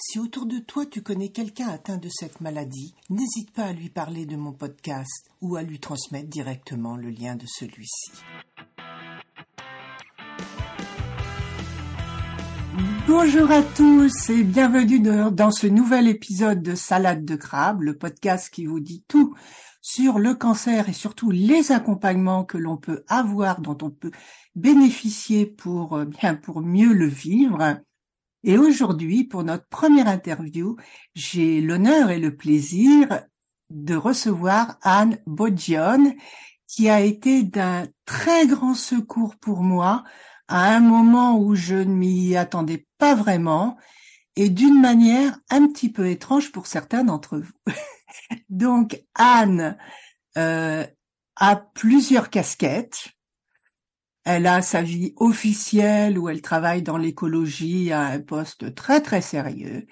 si autour de toi tu connais quelqu'un atteint de cette maladie, n'hésite pas à lui parler de mon podcast ou à lui transmettre directement le lien de celui-ci. Bonjour à tous et bienvenue dans ce nouvel épisode de Salade de crabe, le podcast qui vous dit tout sur le cancer et surtout les accompagnements que l'on peut avoir, dont on peut bénéficier pour euh, bien pour mieux le vivre. Et aujourd'hui, pour notre première interview, j'ai l'honneur et le plaisir de recevoir Anne Bodjion, qui a été d'un très grand secours pour moi à un moment où je ne m'y attendais pas vraiment et d'une manière un petit peu étrange pour certains d'entre vous. Donc Anne euh, a plusieurs casquettes. Elle a sa vie officielle où elle travaille dans l'écologie à un poste très très sérieux.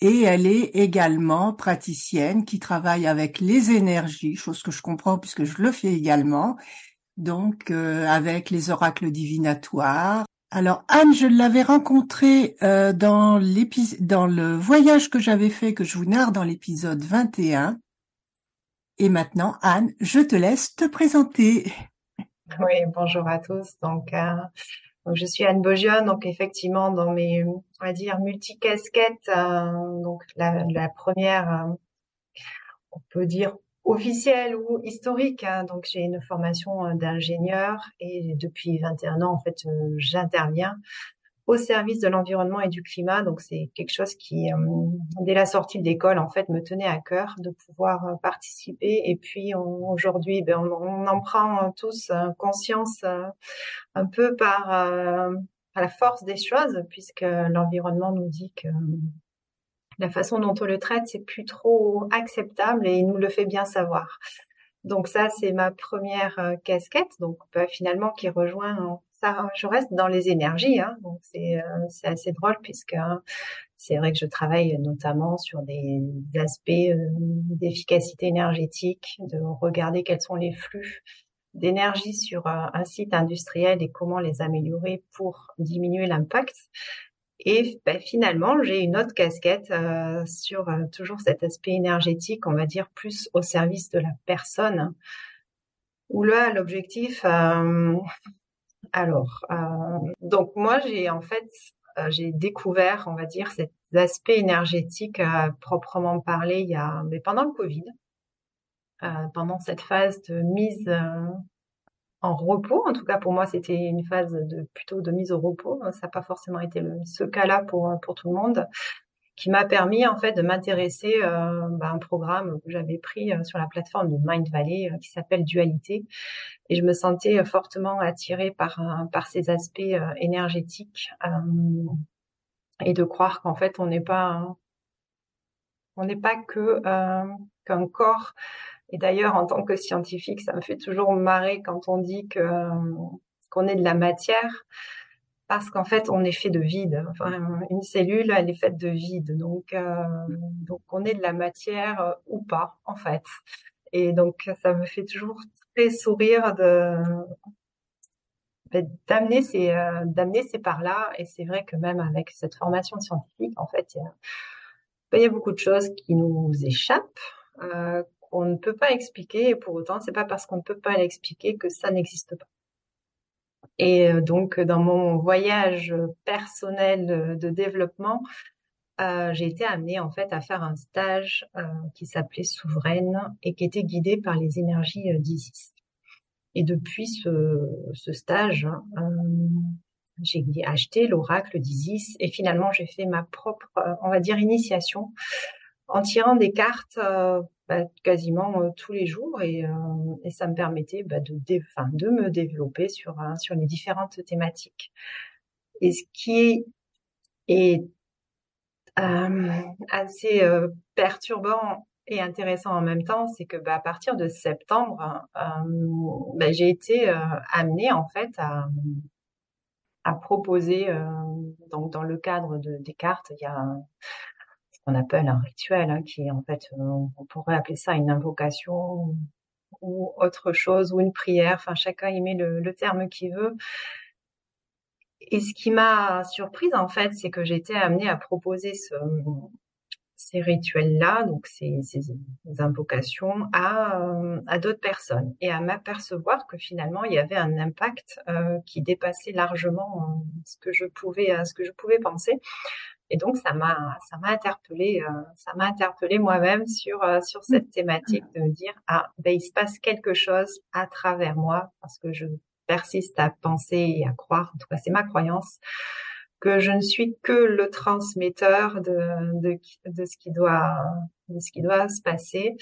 Et elle est également praticienne qui travaille avec les énergies, chose que je comprends puisque je le fais également, donc euh, avec les oracles divinatoires. Alors Anne, je l'avais rencontrée euh, dans, dans le voyage que j'avais fait, que je vous narre dans l'épisode 21. Et maintenant, Anne, je te laisse te présenter. Oui, bonjour à tous. Euh, je suis Anne Bogion. Donc, effectivement, dans mes, on va dire, multicasquettes, euh, donc la, la première, euh, on peut dire officielle ou historique. Hein. Donc, j'ai une formation d'ingénieur et depuis 21 ans, en fait, j'interviens au service de l'environnement et du climat. Donc c'est quelque chose qui, euh, dès la sortie de l'école, en fait, me tenait à cœur de pouvoir euh, participer. Et puis aujourd'hui, ben, on, en prend tous euh, conscience un peu par à la force des choses, puisque l'environnement nous dit que la façon dont on le traite, c'est plus trop acceptable et il nous le fait bien savoir. Donc ça, c'est ma première casquette, donc bah, finalement qui rejoint ça, je reste dans les énergies, hein, donc c'est euh, c'est assez drôle puisque hein, c'est vrai que je travaille notamment sur des aspects euh, d'efficacité énergétique, de regarder quels sont les flux d'énergie sur euh, un site industriel et comment les améliorer pour diminuer l'impact. Et ben, finalement, j'ai une autre casquette sur toujours cet aspect énergétique, on va dire plus au service de la personne. Où là, l'objectif, alors, euh, donc moi, j'ai en fait, euh, j'ai découvert, on va dire, cet aspect énergétique euh, proprement parlé il y a, mais pendant le Covid, pendant cette phase de mise en repos. En tout cas, pour moi, c'était une phase de plutôt de mise au repos. Ça n'a pas forcément été ce cas-là pour pour tout le monde qui m'a permis en fait de m'intéresser euh, bah, à un programme que j'avais pris euh, sur la plateforme de Mind Valley euh, qui s'appelle Dualité. Et je me sentais fortement attirée par par ces aspects énergétiques et de croire qu'en fait on n'est pas on n'est pas que qu'un corps. Et d'ailleurs en tant que scientifique ça me fait toujours marrer quand on dit que qu'on est de la matière parce qu'en fait, on est fait de vide. Enfin, une cellule, elle est faite de vide. Donc, euh, donc on est de la matière euh, ou pas, en fait. Et donc, ça me fait toujours très sourire de ben, d'amener ces euh, d'amener ces par-là. Et c'est vrai que même avec cette formation scientifique, en fait, il y a, ben, il y a beaucoup de choses qui nous échappent. Euh, qu'on ne peut pas expliquer et pour autant c'est pas parce qu'on ne peut pas l'expliquer que ça n'existe pas. Et euh, donc, dans mon voyage personnel de développement, euh, j'ai été amenée en fait à faire un stage euh, qui s'appelait Souveraine et qui était guidé par les énergies euh, d'Isis. Et depuis ce, ce stage, hein, j'ai acheté l'oracle d'Isis et finalement j'ai fait ma propre, on va dire, initiation en tirant des cartes bah, quasiment tous les jours et, et, ça me permettait bah, de, de me développer sur, sur les différentes thématiques. Et ce qui est euh, assez euh, perturbant et intéressant en même temps, c'est que bah, à partir de septembre, euh, bah, j'ai été amenée en fait à, à proposer, donc dans le cadre de, des cartes, il y a qu'on appelle un rituel, hein, qui en fait, on pourrait appeler ça une invocation ou autre chose, ou une prière. Enfin, chacun y met le, terme qu'il veut. Et ce qui m'a surprise, en fait, c'est que été amenée à proposer ce, ces rituels-là, donc ces, ces, invocations, à, euh, d'autres personnes et à m'apercevoir que finalement il y avait un impact euh, qui dépassait largement euh, ce que je pouvais, ce que je pouvais penser. Et donc ça m'a, ça m'a interpellé, ça m'a interpellé moi-même sur sur cette thématique de me dire ah ben il se passe quelque chose à travers moi parce que je persiste à penser et à croire, en tout cas c'est ma croyance, que je ne suis que le transmetteur de, de, de ce qui doit de ce qui doit se passer.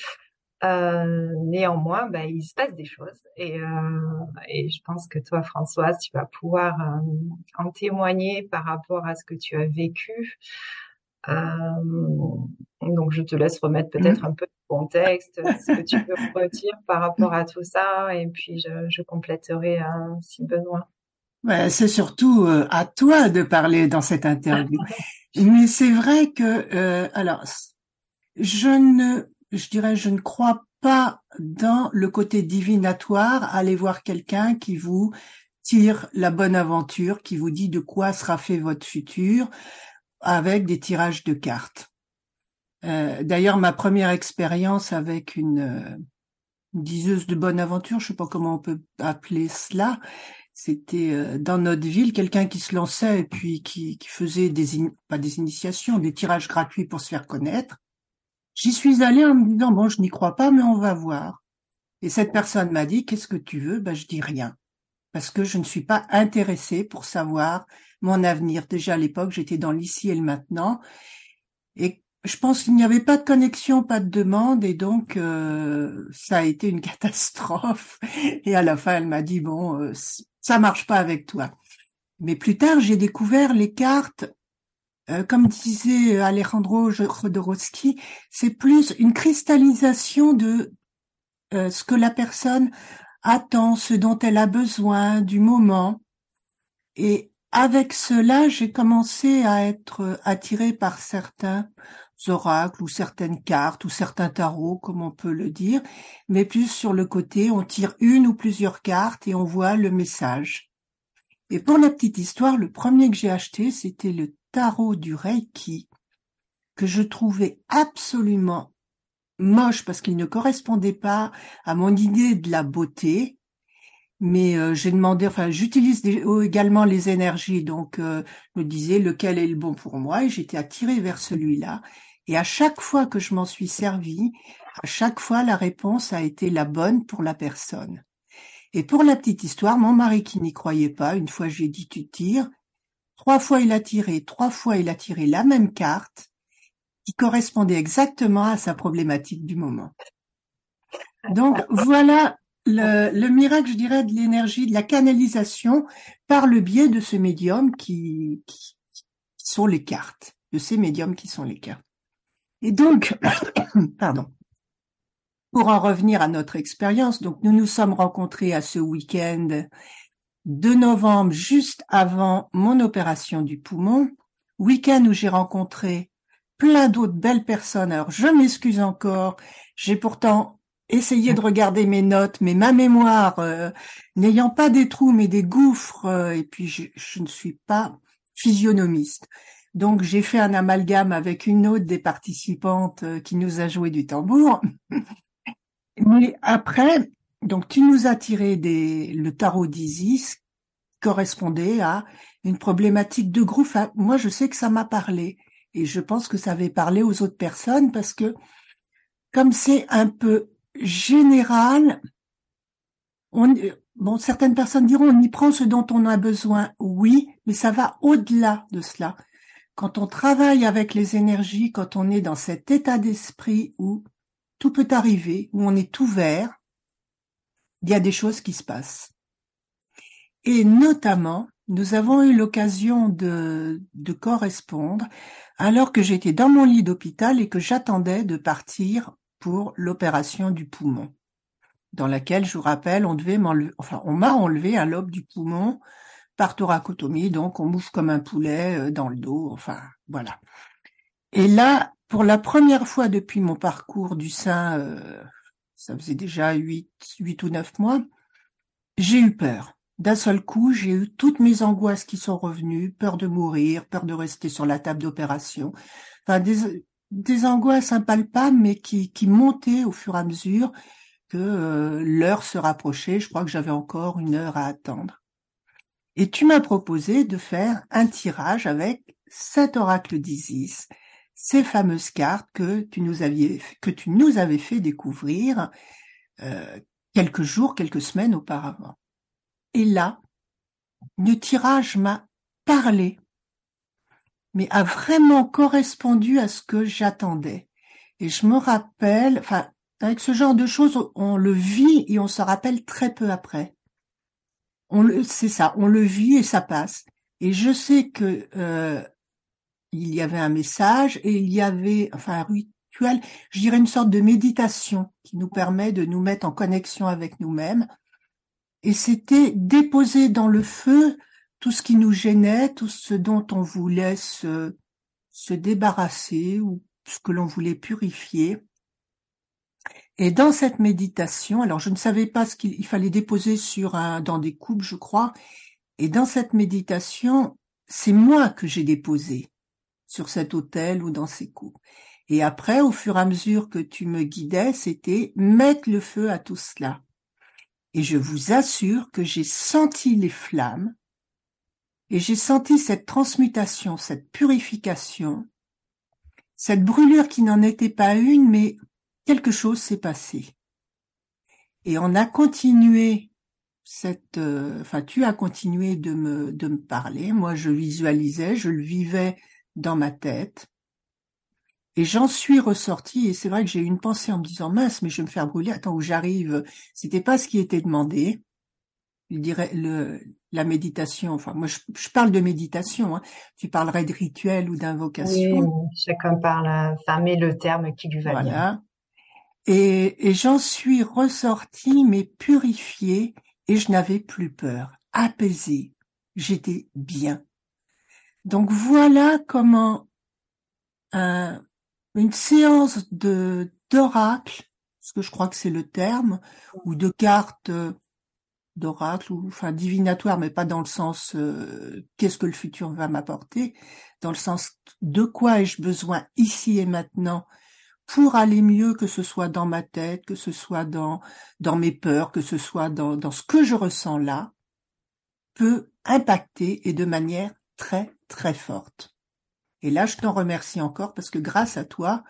Euh, néanmoins, bah, il se passe des choses et, euh, et je pense que toi, Françoise, tu vas pouvoir euh, en témoigner par rapport à ce que tu as vécu. Donc, je te laisse remettre peut-être mmh. un peu de contexte, ce que tu peux retirer par rapport à tout ça, et puis je, je compléterai hein, si besoin. Ouais, c'est surtout à toi de parler dans cette interview. Mais c'est vrai que, alors, je ne, je dirais, je ne crois pas dans le côté divinatoire, aller voir quelqu'un qui vous tire la bonne aventure, qui vous dit de quoi sera fait votre futur avec des tirages de cartes. Euh, d'ailleurs, ma première expérience avec une, euh, diseuse de bonne aventure, je sais pas comment on peut appeler cela, c'était euh, dans notre ville quelqu'un qui se lançait et puis qui, faisait pas des initiations, des tirages gratuits pour se faire connaître. J'y suis allée en me disant bon, je n'y crois pas, mais on va voir. Et cette personne m'a dit qu'est-ce que tu veux? Ben je dis rien parce que je ne suis pas intéressée pour savoir mon avenir. Déjà à l'époque, j'étais dans l'ici et le maintenant et je pense qu'il n'y avait pas de connexion, pas de demande, et donc euh, ça a été une catastrophe. Et à la fin, elle m'a dit bon, euh, ça marche pas avec toi. Mais plus tard, j'ai découvert les cartes, comme disait Alejandro Jodorowsky, c'est plus une cristallisation de ce que la personne attend, ce dont elle a besoin, du moment. Et avec cela, j'ai commencé à être attirée par certains oracles ou certaines cartes ou certains tarots, comme on peut le dire, mais plus sur le côté, on tire une ou plusieurs cartes et on voit le message. Et pour la petite histoire, le premier que j'ai acheté, c'était le tarot du Reiki, que je trouvais absolument moche parce qu'il ne correspondait pas à mon idée de la beauté. Mais euh, j'ai demandé, enfin, j'utilise également les énergies, donc euh, je me disais lequel est le bon pour moi, et j'étais attirée vers celui-là. Et à chaque fois que je m'en suis servi, à chaque fois la réponse a été la bonne pour la personne. Et pour la petite histoire, mon mari qui n'y croyait pas, une fois j'ai dit tu tires, trois fois il a tiré, trois fois il a tiré la même carte qui correspondait exactement à sa problématique du moment. Donc voilà le, le miracle, je dirais, de l'énergie, de la canalisation par le biais de ce médium qui, qui sont les cartes, de ces médiums qui sont les cartes. Et donc, pardon, pour en revenir à notre expérience, donc nous nous sommes rencontrés à ce week-end de novembre, juste avant mon opération du poumon, week-end où j'ai rencontré plein d'autres belles personnes. Alors je m'excuse encore, j'ai pourtant essayé de regarder mes notes, mais ma mémoire, euh, n'ayant pas des trous mais des gouffres, euh, et puis je, je, ne suis pas physionomiste. Donc j'ai fait un amalgame avec une autre des participantes euh, qui nous a joué du tambour. Mais après, donc tu nous as tiré des, le tarot d'Isis correspondait à une problématique de groupe. Moi, je sais que ça m'a parlé. Et je pense que ça avait parlé aux autres personnes parce que comme c'est un peu général, on, bon, certaines personnes diront on y prend ce dont on a besoin. Oui, mais ça va au-delà de cela. Quand on travaille avec les énergies, quand on est dans cet état d'esprit où tout peut arriver, où on est ouvert, il y a des choses qui se passent. Et notamment, nous avons eu l'occasion de, de correspondre alors que j'étais dans mon lit d'hôpital et que j'attendais de partir pour l'opération du poumon, dans laquelle, je vous rappelle, on devait m'enlever, enfin, on m'a enlevé un lobe du poumon par thoracotomie, donc on mouffe comme un poulet euh, dans le dos, enfin, voilà. Et là, pour la première fois depuis mon parcours du sein, euh, ça faisait déjà huit, huit ou neuf mois, j'ai eu peur. D'un seul coup, j'ai eu toutes mes angoisses qui sont revenues, peur de mourir, peur de rester sur la table d'opération, enfin des, angoisses impalpables, mais qui, qui montaient au fur et à mesure que euh, l'heure se rapprochait. Je crois que j'avais encore une heure à attendre. Et tu m'as proposé de faire un tirage avec cet oracle d'Isis, ces fameuses cartes que tu nous aviez, que tu nous avais fait découvrir euh, quelques jours, quelques semaines auparavant. Et là, le tirage m'a parlé, mais a vraiment correspondu à ce que j'attendais. Et je me rappelle, enfin, avec ce genre de choses, on le vit et on se rappelle très peu après. On le, c'est ça, on le vit et ça passe. Et je sais que euh, il y avait un message et il y avait, enfin, un rituel, je dirais une sorte de méditation qui nous permet de nous mettre en connexion avec nous-mêmes. Et c'était déposer dans le feu tout ce qui nous gênait, tout ce dont on voulait se, se débarrasser ou ce que l'on voulait purifier. Et dans cette méditation, alors je ne savais pas ce qu'il fallait déposer sur un, dans des coupes, je crois, et dans cette méditation, c'est moi que j'ai déposé sur cet autel ou dans ces coupes. Et après, au fur et à mesure que tu me guidais, c'était mettre le feu à tout cela. Et je vous assure que j'ai senti les flammes et j'ai senti cette transmutation, cette purification, cette brûlure qui n'en était pas une, mais quelque chose s'est passé. Et on a continué cette, euh, enfin, tu as continué de me, de me parler. Moi, je visualisais, je le vivais dans ma tête. Et j'en suis ressortie, et c'est vrai que j'ai eu une pensée en me disant, mince, mais je vais me faire brûler, attends, où j'arrive, c'était pas ce qui était demandé. Je dirais, le, la méditation, enfin, moi, je, parle de méditation, hein. tu parlerais de rituel ou d'invocation. Oui, chacun parle, enfin, met le terme qui lui va voilà. Et, et j'en suis ressortie, mais purifiée, et je n'avais plus peur, apaisée. J'étais bien. Donc voilà comment un, une séance de d'oracle, parce que je crois que c'est le terme, ou de cartes euh, d'oracle, ou enfin divinatoire, mais pas dans le sens euh, qu'est-ce que le futur va m'apporter, dans le sens de quoi ai-je besoin ici et maintenant pour aller mieux, que ce soit dans ma tête, que ce soit dans dans mes peurs, que ce soit dans dans ce que je ressens là, peut impacter et de manière très très forte. Et là, je t'en remercie encore parce que grâce à toi,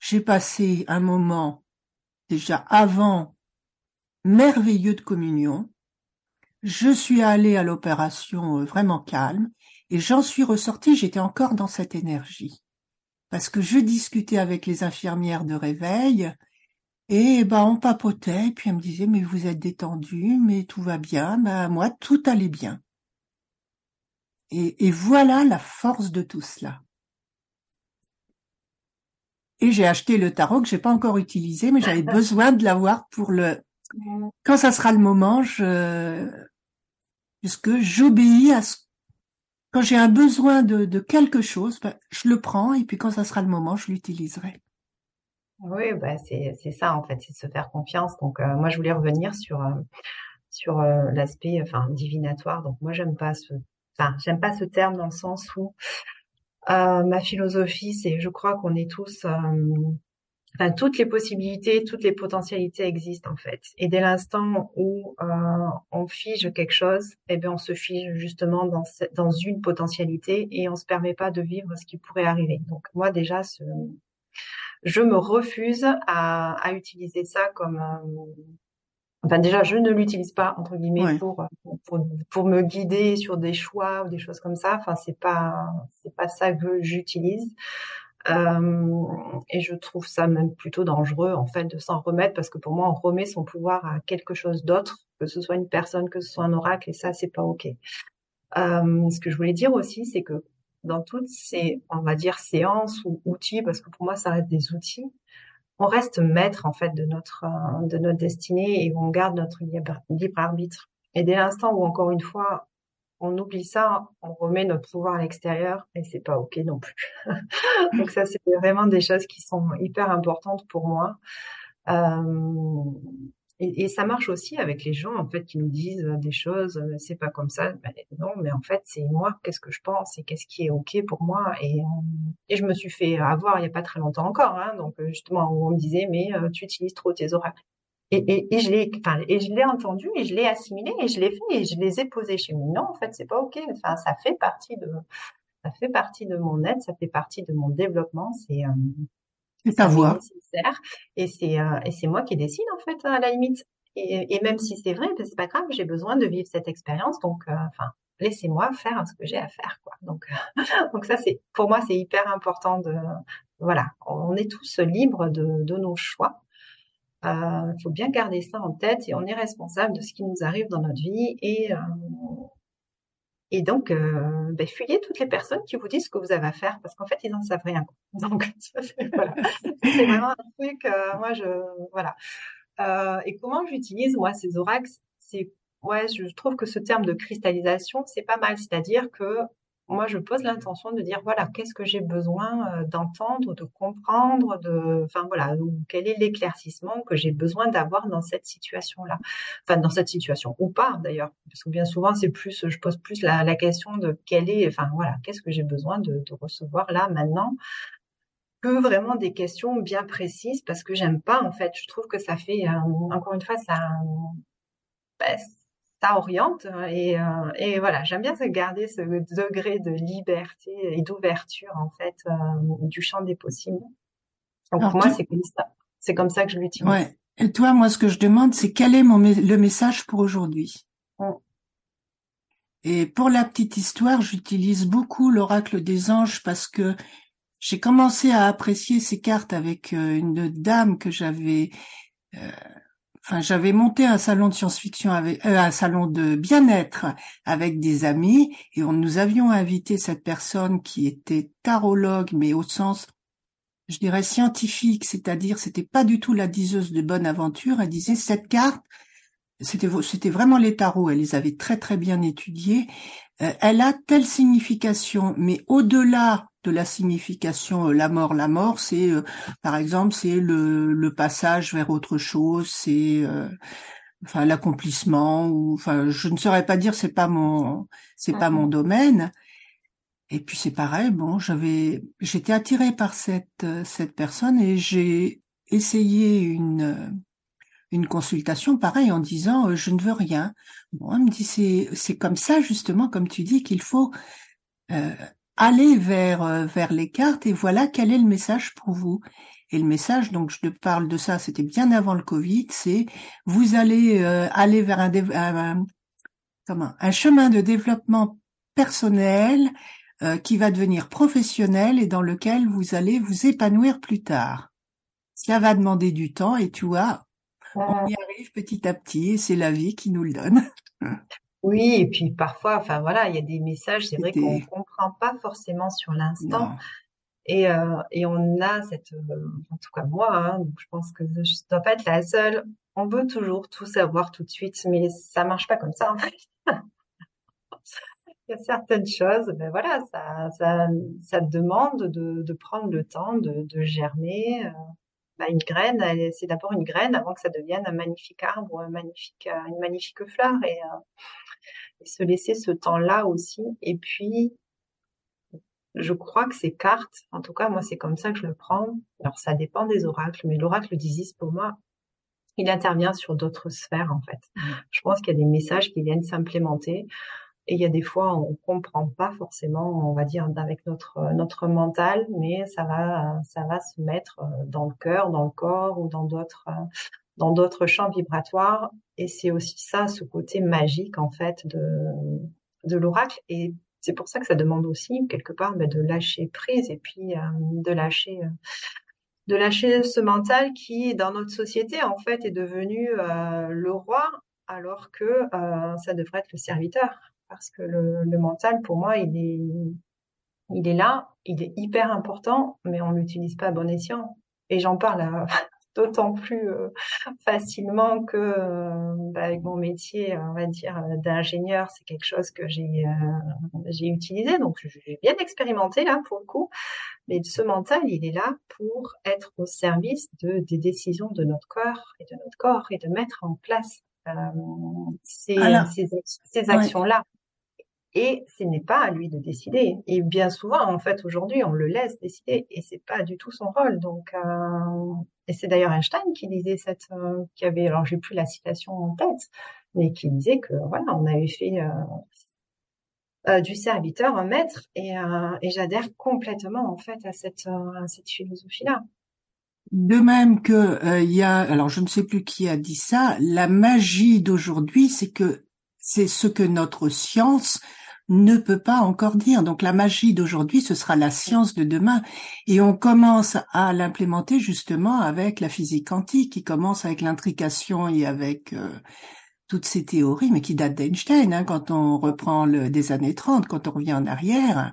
j'ai passé un moment déjà avant merveilleux de communion. Je suis allée à l'opération euh, vraiment calme et j'en suis ressortie, j'étais encore dans cette énergie. Parce que je discutais avec les infirmières de réveil et ben on papotait puis elle me disait mais vous êtes détendu, mais tout va bien, ben moi tout allait bien. Et, et voilà la force de tout cela. Et j'ai acheté le tarot que j'ai pas encore utilisé, mais j'avais besoin de l'avoir pour le. Quand ça sera le moment, je puisque j'obéis à ce. Quand j'ai un besoin de, de quelque chose, ben, je le prends et puis quand ça sera le moment, je l'utiliserai. Oui, bah c'est c'est ça en fait, c'est se faire confiance. Donc euh, moi je voulais revenir sur euh, sur euh, l'aspect enfin divinatoire. Donc moi j'aime pas ce enfin j'aime pas ce terme dans le sens où euh, ma philosophie, c'est, je crois qu'on est tous, euh, toutes les possibilités, toutes les potentialités existent en fait. Et dès l'instant où euh, on fige quelque chose, eh bien on se fige justement dans dans une potentialité et on se permet pas de vivre ce qui pourrait arriver. Donc moi déjà, ce, je me refuse à, à utiliser ça comme euh, Enfin, déjà, je ne l'utilise pas entre guillemets pour, pour, pour me guider sur des choix ou des choses comme ça. Enfin, c'est pas c'est pas ça que j'utilise. Euh, et je trouve ça même plutôt dangereux en fait de s'en remettre parce que pour moi on remet son pouvoir à quelque chose d'autre, que ce soit une personne, que ce soit un oracle et ça c'est pas ok. Euh, ce que je voulais dire aussi c'est que dans toutes ces on va dire séances ou outils parce que pour moi ça reste des outils, on reste maître en fait de notre euh, de notre destinée et on garde notre libre, arbitre. Et dès l'instant où encore une fois on oublie ça, on remet notre pouvoir à l'extérieur et c'est pas ok non plus. Donc ça, c'est vraiment des choses qui sont hyper importantes pour moi. Euh, et, ça marche aussi avec les gens en fait qui nous disent des choses, euh, c'est pas comme ça. Ben, non, mais en fait c'est moi. Qu'est-ce que je pense et qu'est-ce qui est ok pour moi et, et je me suis fait avoir il y a pas très longtemps encore. Hein, donc justement où on me disait mais euh, tu utilises trop tes oracles. Et, et, je l'ai, enfin, et je l'ai entendu et je l'ai assimilé et je l'ai fait et je les ai posés chez moi. Non, en fait, c'est pas ok. Enfin, ça fait partie de, ça fait partie de mon aide, ça fait partie de mon développement. C'est, euh, ta voix. Et c'est, euh, et c'est moi qui décide en fait à la limite. Et, et même si c'est vrai, ben, c'est pas grave. J'ai besoin de vivre cette expérience, donc, euh, enfin, laissez-moi faire ce que j'ai à faire, quoi. Donc, donc ça, c'est, pour moi, c'est hyper important de, voilà, on est tous libres de, de nos choix. Il euh, faut bien garder ça en tête et on est responsable de ce qui nous arrive dans notre vie et euh, et donc euh, ben, fuyez toutes les personnes qui vous disent ce que vous avez à faire parce qu'en fait ils n'en savent rien. Donc c'est vraiment un truc. moi je voilà. et comment j'utilise moi ces oracles? C'est ouais, je trouve que ce terme de cristallisation c'est pas mal. C'est-à-dire que moi, je pose l'intention de dire voilà, qu'est-ce que j'ai besoin euh, d'entendre, de comprendre, de, enfin voilà, quel est l'éclaircissement que j'ai besoin d'avoir dans cette situation-là, enfin dans cette situation ou pas d'ailleurs, parce que bien souvent c'est plus, je pose plus la, question de quel est, enfin voilà, qu'est-ce que j'ai besoin de, recevoir là maintenant, que vraiment des questions bien précises, parce que j'aime pas en fait, je trouve que ça fait, euh, encore une fois, ça ben, oriente et, euh, et voilà j'aime bien garder ce degré de liberté et d'ouverture en fait euh, du champ des possibles donc pour moi c'est comme ça c'est comme ça que je l'utilise ouais. et toi moi ce que je demande c'est quel est mon le message pour aujourd'hui? Mm. et pour la petite histoire j'utilise beaucoup l'oracle des anges parce que j'ai commencé à apprécier ces cartes avec euh, une dame que j'avais enfin j'avais monté un salon de science-fiction avec euh, un salon de bien-être avec des amis et nous avions invité cette personne qui était tarologue mais au sens je dirais scientifique, c'est-à-dire c'était pas du tout la diseuse de bonne aventure, elle disait cette carte c'était c'était vraiment les tarots, elle les avait très très bien étudiés. Euh, elle a telle signification, mais au-delà de la signification euh, la mort, la mort, c'est euh, par exemple c'est le, le, passage vers autre chose, c'est euh, enfin l'accomplissement ou enfin je ne saurais pas dire c'est pas mon c'est pas mon domaine. Et puis c'est pareil, bon, j'avais j'étais attirée par cette cette personne et j'ai essayé une une consultation pareil en disant je ne veux rien. Bon, elle me dit c'est c'est comme ça justement comme tu dis qu'il faut euh, allez vers euh, vers les cartes et voilà quel est le message pour vous. Et le message, donc je te parle de ça, c'était bien avant le Covid, c'est vous allez euh, aller vers un, un, comment, un chemin de développement personnel euh, qui va devenir professionnel et dans lequel vous allez vous épanouir plus tard. Cela va demander du temps et tu vois, on y arrive petit à petit et c'est la vie qui nous le donne. Oui, et puis parfois, enfin voilà, il y a des messages, c'est vrai qu'on comprend pas forcément sur l'instant. Et, euh, et on a cette, euh, en tout cas moi, hein, donc je pense que je ne dois pas être la seule. On veut toujours tout savoir tout de suite, mais ça marche pas comme ça en fait. Il y a certaines choses, ben voilà, ça, ça, ça demande de, de prendre le temps de, de germer. Euh, ben une graine, c'est d'abord une graine avant que ça devienne un magnifique arbre, un magnifique, euh, une magnifique fleur. Et, se laisser ce temps-là aussi. Et puis, je crois que ces cartes, en tout cas moi c'est comme ça que je le prends. Alors ça dépend des oracles, mais l'oracle d'Isis pour moi, il intervient sur d'autres sphères en fait. Mmh. Je pense qu'il y a des messages qui viennent s'implémenter et il y a des fois on comprend pas forcément, on va dire avec notre notre mental, mais ça va ça va se mettre euh, dans le cœur, dans le corps ou dans d'autres dans d'autres champs vibratoires. Et c'est aussi ça ce côté magique en fait de de l'oracle. Et c'est pour ça que ça demande aussi quelque part ben, de lâcher prise et puis euh, de lâcher euh, de lâcher ce mental qui dans notre société en fait est devenu euh, le roi alors que ça devrait être le serviteur parce que le, le, mental pour moi il est il est là il est hyper important mais on l'utilise pas à bon escient et j'en parle à, d'autant plus euh, facilement que euh, bah, avec mon métier, on va dire d'ingénieur, c'est quelque chose que j'ai euh, j'ai utilisé, donc j'ai bien expérimenté là pour le coup. Mais ce mental, il est là pour être au service de des décisions de notre corps et de notre corps et de mettre en place ces, ces, ces actions là. Et ce n'est pas à lui de décider. Et bien souvent, en fait, aujourd'hui, on le laisse décider et c'est pas du tout son rôle. Donc, euh, et c'est d'ailleurs Einstein qui disait cette, euh, qui avait, alors j'ai plus la citation en tête, mais qui disait que voilà, on avait fait euh, euh du serviteur un maître et, et j'adhère complètement en fait à cette, à cette philosophie-là. De même que il y a, alors je ne sais plus qui a dit ça, la magie d'aujourd'hui, c'est que c'est ce que notre science ne peut pas encore dire. Donc la magie d'aujourd'hui, ce sera la science de demain. Et on commence à l'implémenter justement avec la physique quantique, qui commence avec l'intrication et avec euh, toutes ces théories, mais qui datent d'Einstein, hein, quand on reprend le, des années 30, quand on revient en arrière,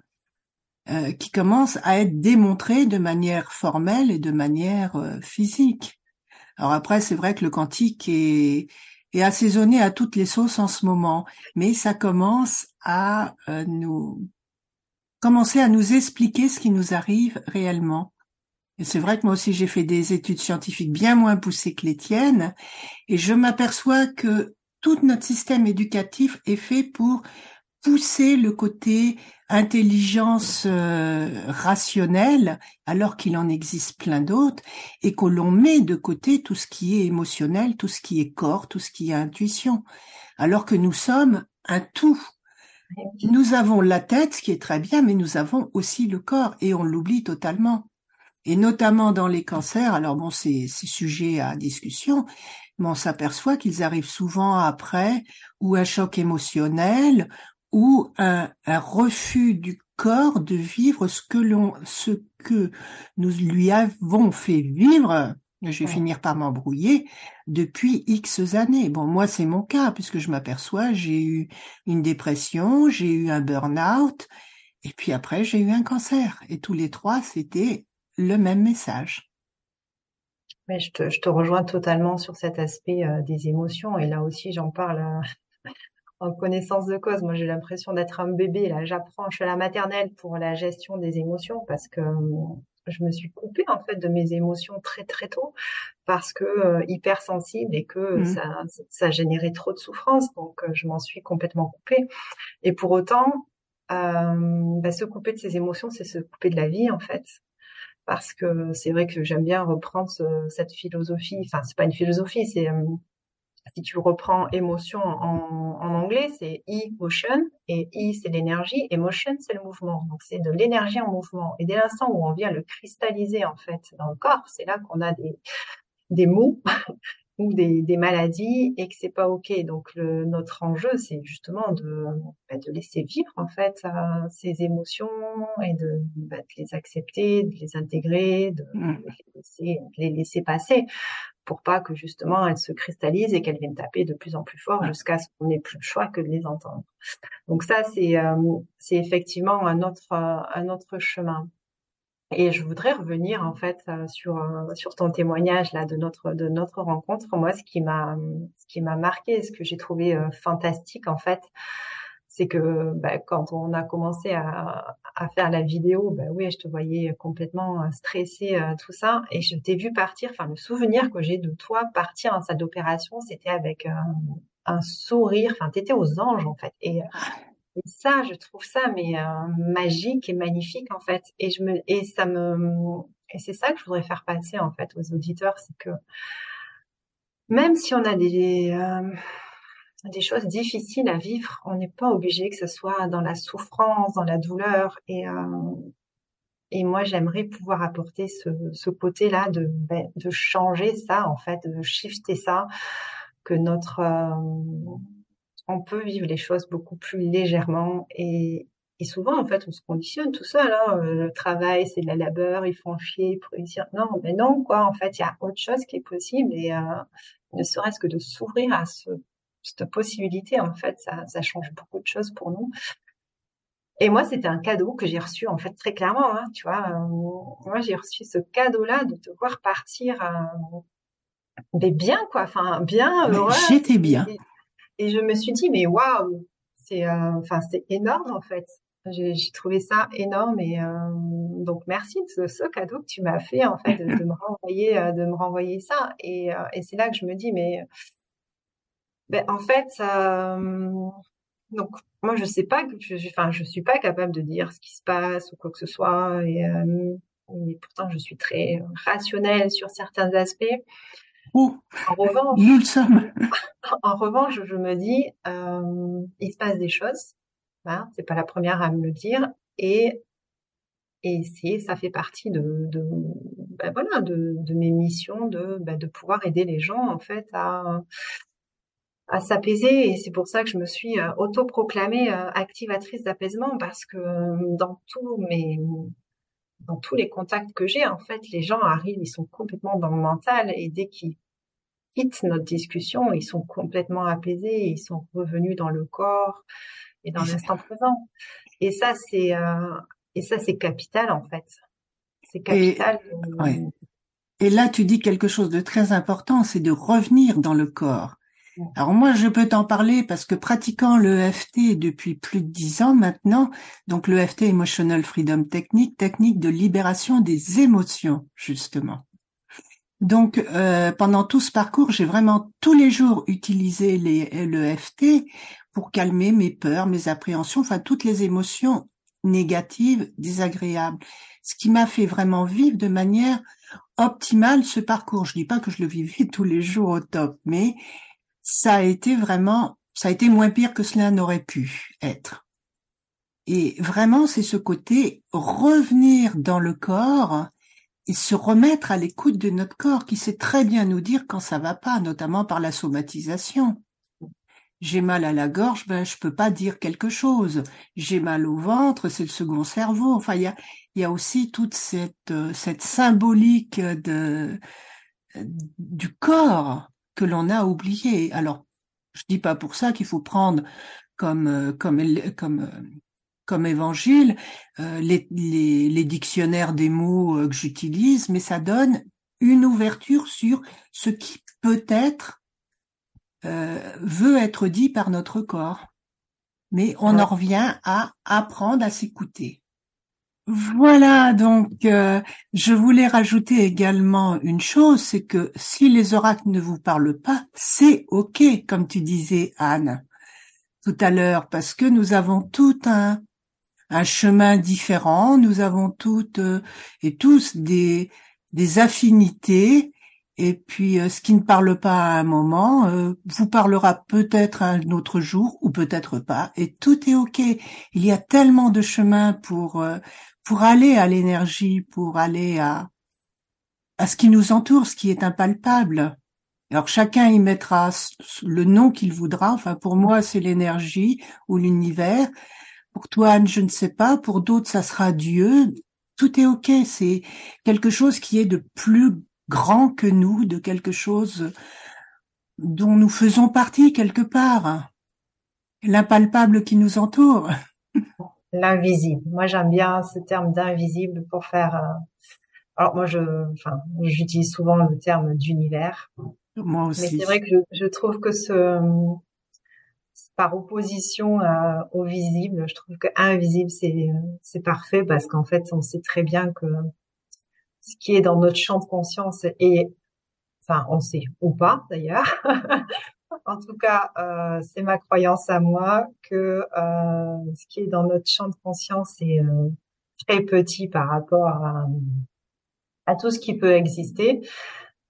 euh, qui commence à être démontrées de manière formelle et de manière euh, physique. Alors après, c'est vrai que le quantique est et assaisonné à toutes les sauces en ce moment, mais ça commence à euh, nous commencer à nous expliquer ce qui nous arrive réellement. Et c'est vrai que moi aussi j'ai fait des études scientifiques bien moins poussées que les tiennes, et je m'aperçois que tout notre système éducatif est fait pour pousser le côté intelligence euh, rationnelle, alors qu'il en existe plein d'autres, et que l'on met de côté tout ce qui est émotionnel, tout ce qui est corps, tout ce qui est intuition, alors que nous sommes un tout. Nous avons la tête, ce qui est très bien, mais nous avons aussi le corps, et on l'oublie totalement. Et notamment dans les cancers, alors bon, c'est sujet à discussion, mais on s'aperçoit qu'ils arrivent souvent après, ou un choc émotionnel, ou un, refus du corps de vivre ce que l'on, ce que nous lui avons fait vivre. Je vais finir par m'embrouiller depuis X années. Bon, moi, c'est mon cas, puisque je m'aperçois, j'ai eu une dépression, j'ai eu un burn-out, et puis après, j'ai eu un cancer. Et tous les trois, c'était le même message. Mais je te, je te rejoins totalement sur cet aspect euh, des émotions. Et là aussi, j'en parle euh, en connaissance de cause. Moi, j'ai l'impression d'être un bébé. Là, j'apprends, je suis à la maternelle pour la gestion des émotions parce que hum, je me suis coupée en fait de mes émotions très très tôt parce que euh, hyper sensible et que mmh. ça, ça générait trop de souffrance. Donc, euh, je m'en suis complètement coupée. Et pour autant, euh, bah, se couper de ses émotions, c'est se couper de la vie en fait parce que c'est vrai que j'aime bien reprendre cette philosophie. Enfin, c'est pas une philosophie, c'est hum, si tu reprends émotion en, anglais, c'est e-motion et e c'est l'énergie et motion c'est le mouvement. Donc c'est de l'énergie en mouvement. Et dès l'instant où on vient le cristalliser en fait dans le corps, c'est là qu'on a des mots ou des, des, maladies et que c'est pas ok. Donc le, notre enjeu c'est justement de, bah, de laisser vivre en fait euh, ces émotions et de, bah, de, les accepter, de les intégrer, de, mmh. les, laisser, de les laisser passer pour pas que justement elles se cristallisent et qu'elles viennent taper de plus en plus fort jusqu'à ce qu'on n'ait plus le choix que de les entendre. Donc ça, c'est euh, c'est effectivement un autre un autre chemin. Et je voudrais revenir en fait euh, sur euh, sur ton témoignage là de notre de notre rencontre. Moi, ce qui m'a ce qui m'a marqué, ce que j'ai trouvé fantastique en fait, c'est que bah, quand on a commencé à, à faire la vidéo, bah oui, je te voyais complètement euh, stressée, euh, tout ça, et je t'ai vu partir. Enfin, le souvenir que j'ai de toi partir en salle d'opération, c'était avec un, sourire. Enfin, t'étais aux anges en fait. Ça, je trouve ça mais euh, magique et magnifique en fait. Et je me et ça me et c'est ça que je voudrais faire passer en fait aux auditeurs, c'est que même si on a des euh, des choses difficiles à vivre, on n'est pas obligé que ce soit dans la souffrance, dans la douleur. Et euh, et moi, j'aimerais pouvoir apporter ce, ce côté-là de ben, de changer ça en fait, de shifter ça, que notre on peut vivre les choses beaucoup plus légèrement et, et souvent en fait on se conditionne tout seul. Hein. Le travail c'est de la labeur, ils font chier pour dire non, mais non quoi. En fait il y a autre chose qui est possible et euh, ne serait-ce que de s'ouvrir à ce, cette possibilité en fait ça, ça change beaucoup de choses pour nous. Et moi, c'était un cadeau que j'ai reçu en fait très clairement. Hein, tu vois, euh, moi j'ai reçu ce cadeau-là de te voir partir, euh, mais bien quoi, enfin bien. J'étais bien. Et je me suis dit, mais waouh, c'est, euh, enfin, c'est énorme en fait. J'ai trouvé ça énorme et euh, donc merci de ce, cadeau que tu m'as fait en fait de, me renvoyer, euh, de me renvoyer ça. Et, et c'est là que je me dis, mais ben, en fait, donc moi je sais pas, je, enfin je suis pas capable de dire ce qui se passe ou quoi que ce soit. Et, et pourtant je suis très rationnelle sur certains aspects. En revanche, nous le sommes. En revanche, je me dis, euh, il se passe des choses. Hein, c'est pas la première à me le dire, et et c'est ça fait partie de, de ben voilà de, de, mes missions de ben de pouvoir aider les gens en fait à à s'apaiser et c'est pour ça que je me suis euh, autoproclamée euh, activatrice d'apaisement parce que dans tous mes dans tous les contacts que j'ai, en fait, les gens arrivent, ils sont complètement dans le mental et dès qu'ils quittent notre discussion, ils sont complètement apaisés, ils sont revenus dans le corps et dans l'instant présent. Et ça, c'est euh, et ça, c'est capital en fait. C'est capital. Et, et là, tu dis quelque chose de très important, c'est de revenir dans le corps. Alors moi, je peux t'en parler parce que pratiquant l'EFT depuis plus de dix ans maintenant, donc l'EFT Emotional Freedom Technique, technique de libération des émotions, justement. Donc euh, pendant tout ce parcours, j'ai vraiment tous les jours utilisé l'EFT pour calmer mes peurs, mes appréhensions, enfin toutes les émotions négatives, désagréables. Ce qui m'a fait vraiment vivre de manière optimale ce parcours. Je dis pas que je le vivais tous les jours au top, mais ça a été vraiment, ça a été moins pire que cela n'aurait pu être. Et vraiment, c'est ce côté revenir dans le corps et se remettre à l'écoute de notre corps qui sait très bien nous dire quand ça va pas, notamment par la somatisation. J'ai mal à la gorge, ben je peux pas dire quelque chose. J'ai mal au ventre, c'est le second cerveau. Enfin, il y a, y a aussi toute cette cette symbolique de du corps que l'on a oublié. Alors, je dis pas pour ça qu'il faut prendre comme euh, comme comme euh, comme évangile euh, les, les, les, dictionnaires des mots que j'utilise, mais ça donne une ouverture sur ce qui peut-être euh, veut être dit par notre corps. Mais on en revient à apprendre à s'écouter. Voilà, donc euh, je voulais rajouter également une chose, c'est que si les oracles ne vous parlent pas, c'est ok, comme tu disais Anne tout à l'heure, parce que nous avons tout un, un chemin différent, nous avons toutes euh, et tous des, affinités, et puis euh, ce qui ne parle pas à un moment vous parlera peut-être un autre jour ou peut-être pas, et tout est ok. Il y a tellement de chemins pour pour aller à l'énergie, pour aller à, à ce qui nous entoure, ce qui est impalpable. Alors chacun y mettra le nom qu'il voudra. Enfin, pour moi, c'est l'énergie ou l'univers. Pour toi, Anne, je ne sais pas. Pour d'autres, ça sera Dieu. Tout est OK. C'est quelque chose qui est de plus grand que nous, de quelque chose dont nous faisons partie quelque part. L'impalpable qui nous entoure. l'invisible. Moi, j'aime bien ce terme d'invisible pour faire. Euh, alors moi, je, enfin, j'utilise souvent le terme d'univers. Moi aussi. Mais c'est vrai que je, trouve que ce, par opposition au visible, je trouve que invisible c'est c'est parfait parce qu'en fait, on sait très bien que ce qui est dans notre champ de conscience est, enfin, on sait ou pas d'ailleurs, En tout cas, euh, c'est ma croyance à moi que euh, ce qui est dans notre champ de conscience est euh, très petit par rapport à, à, tout ce qui peut exister.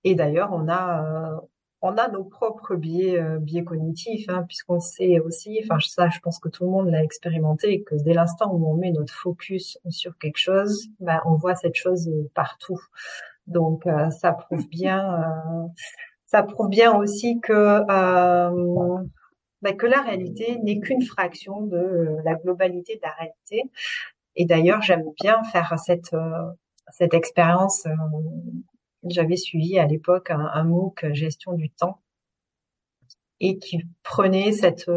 Et d'ailleurs, on a on a nos propres biais, biais cognitifs, hein, puisqu'on sait aussi, enfin ça, je pense que tout le monde l'a expérimenté, que dès l'instant où on met notre focus sur quelque chose, ben, on voit cette chose partout. Donc ça prouve bien ça prouve bien aussi que euh, bah, que la réalité n'est qu'une fraction de euh, la globalité de la réalité. Et d'ailleurs, j'aime bien faire cette euh, cette expérience. J'avais suivi à l'époque un, un, MOOC gestion du temps et qui prenait cette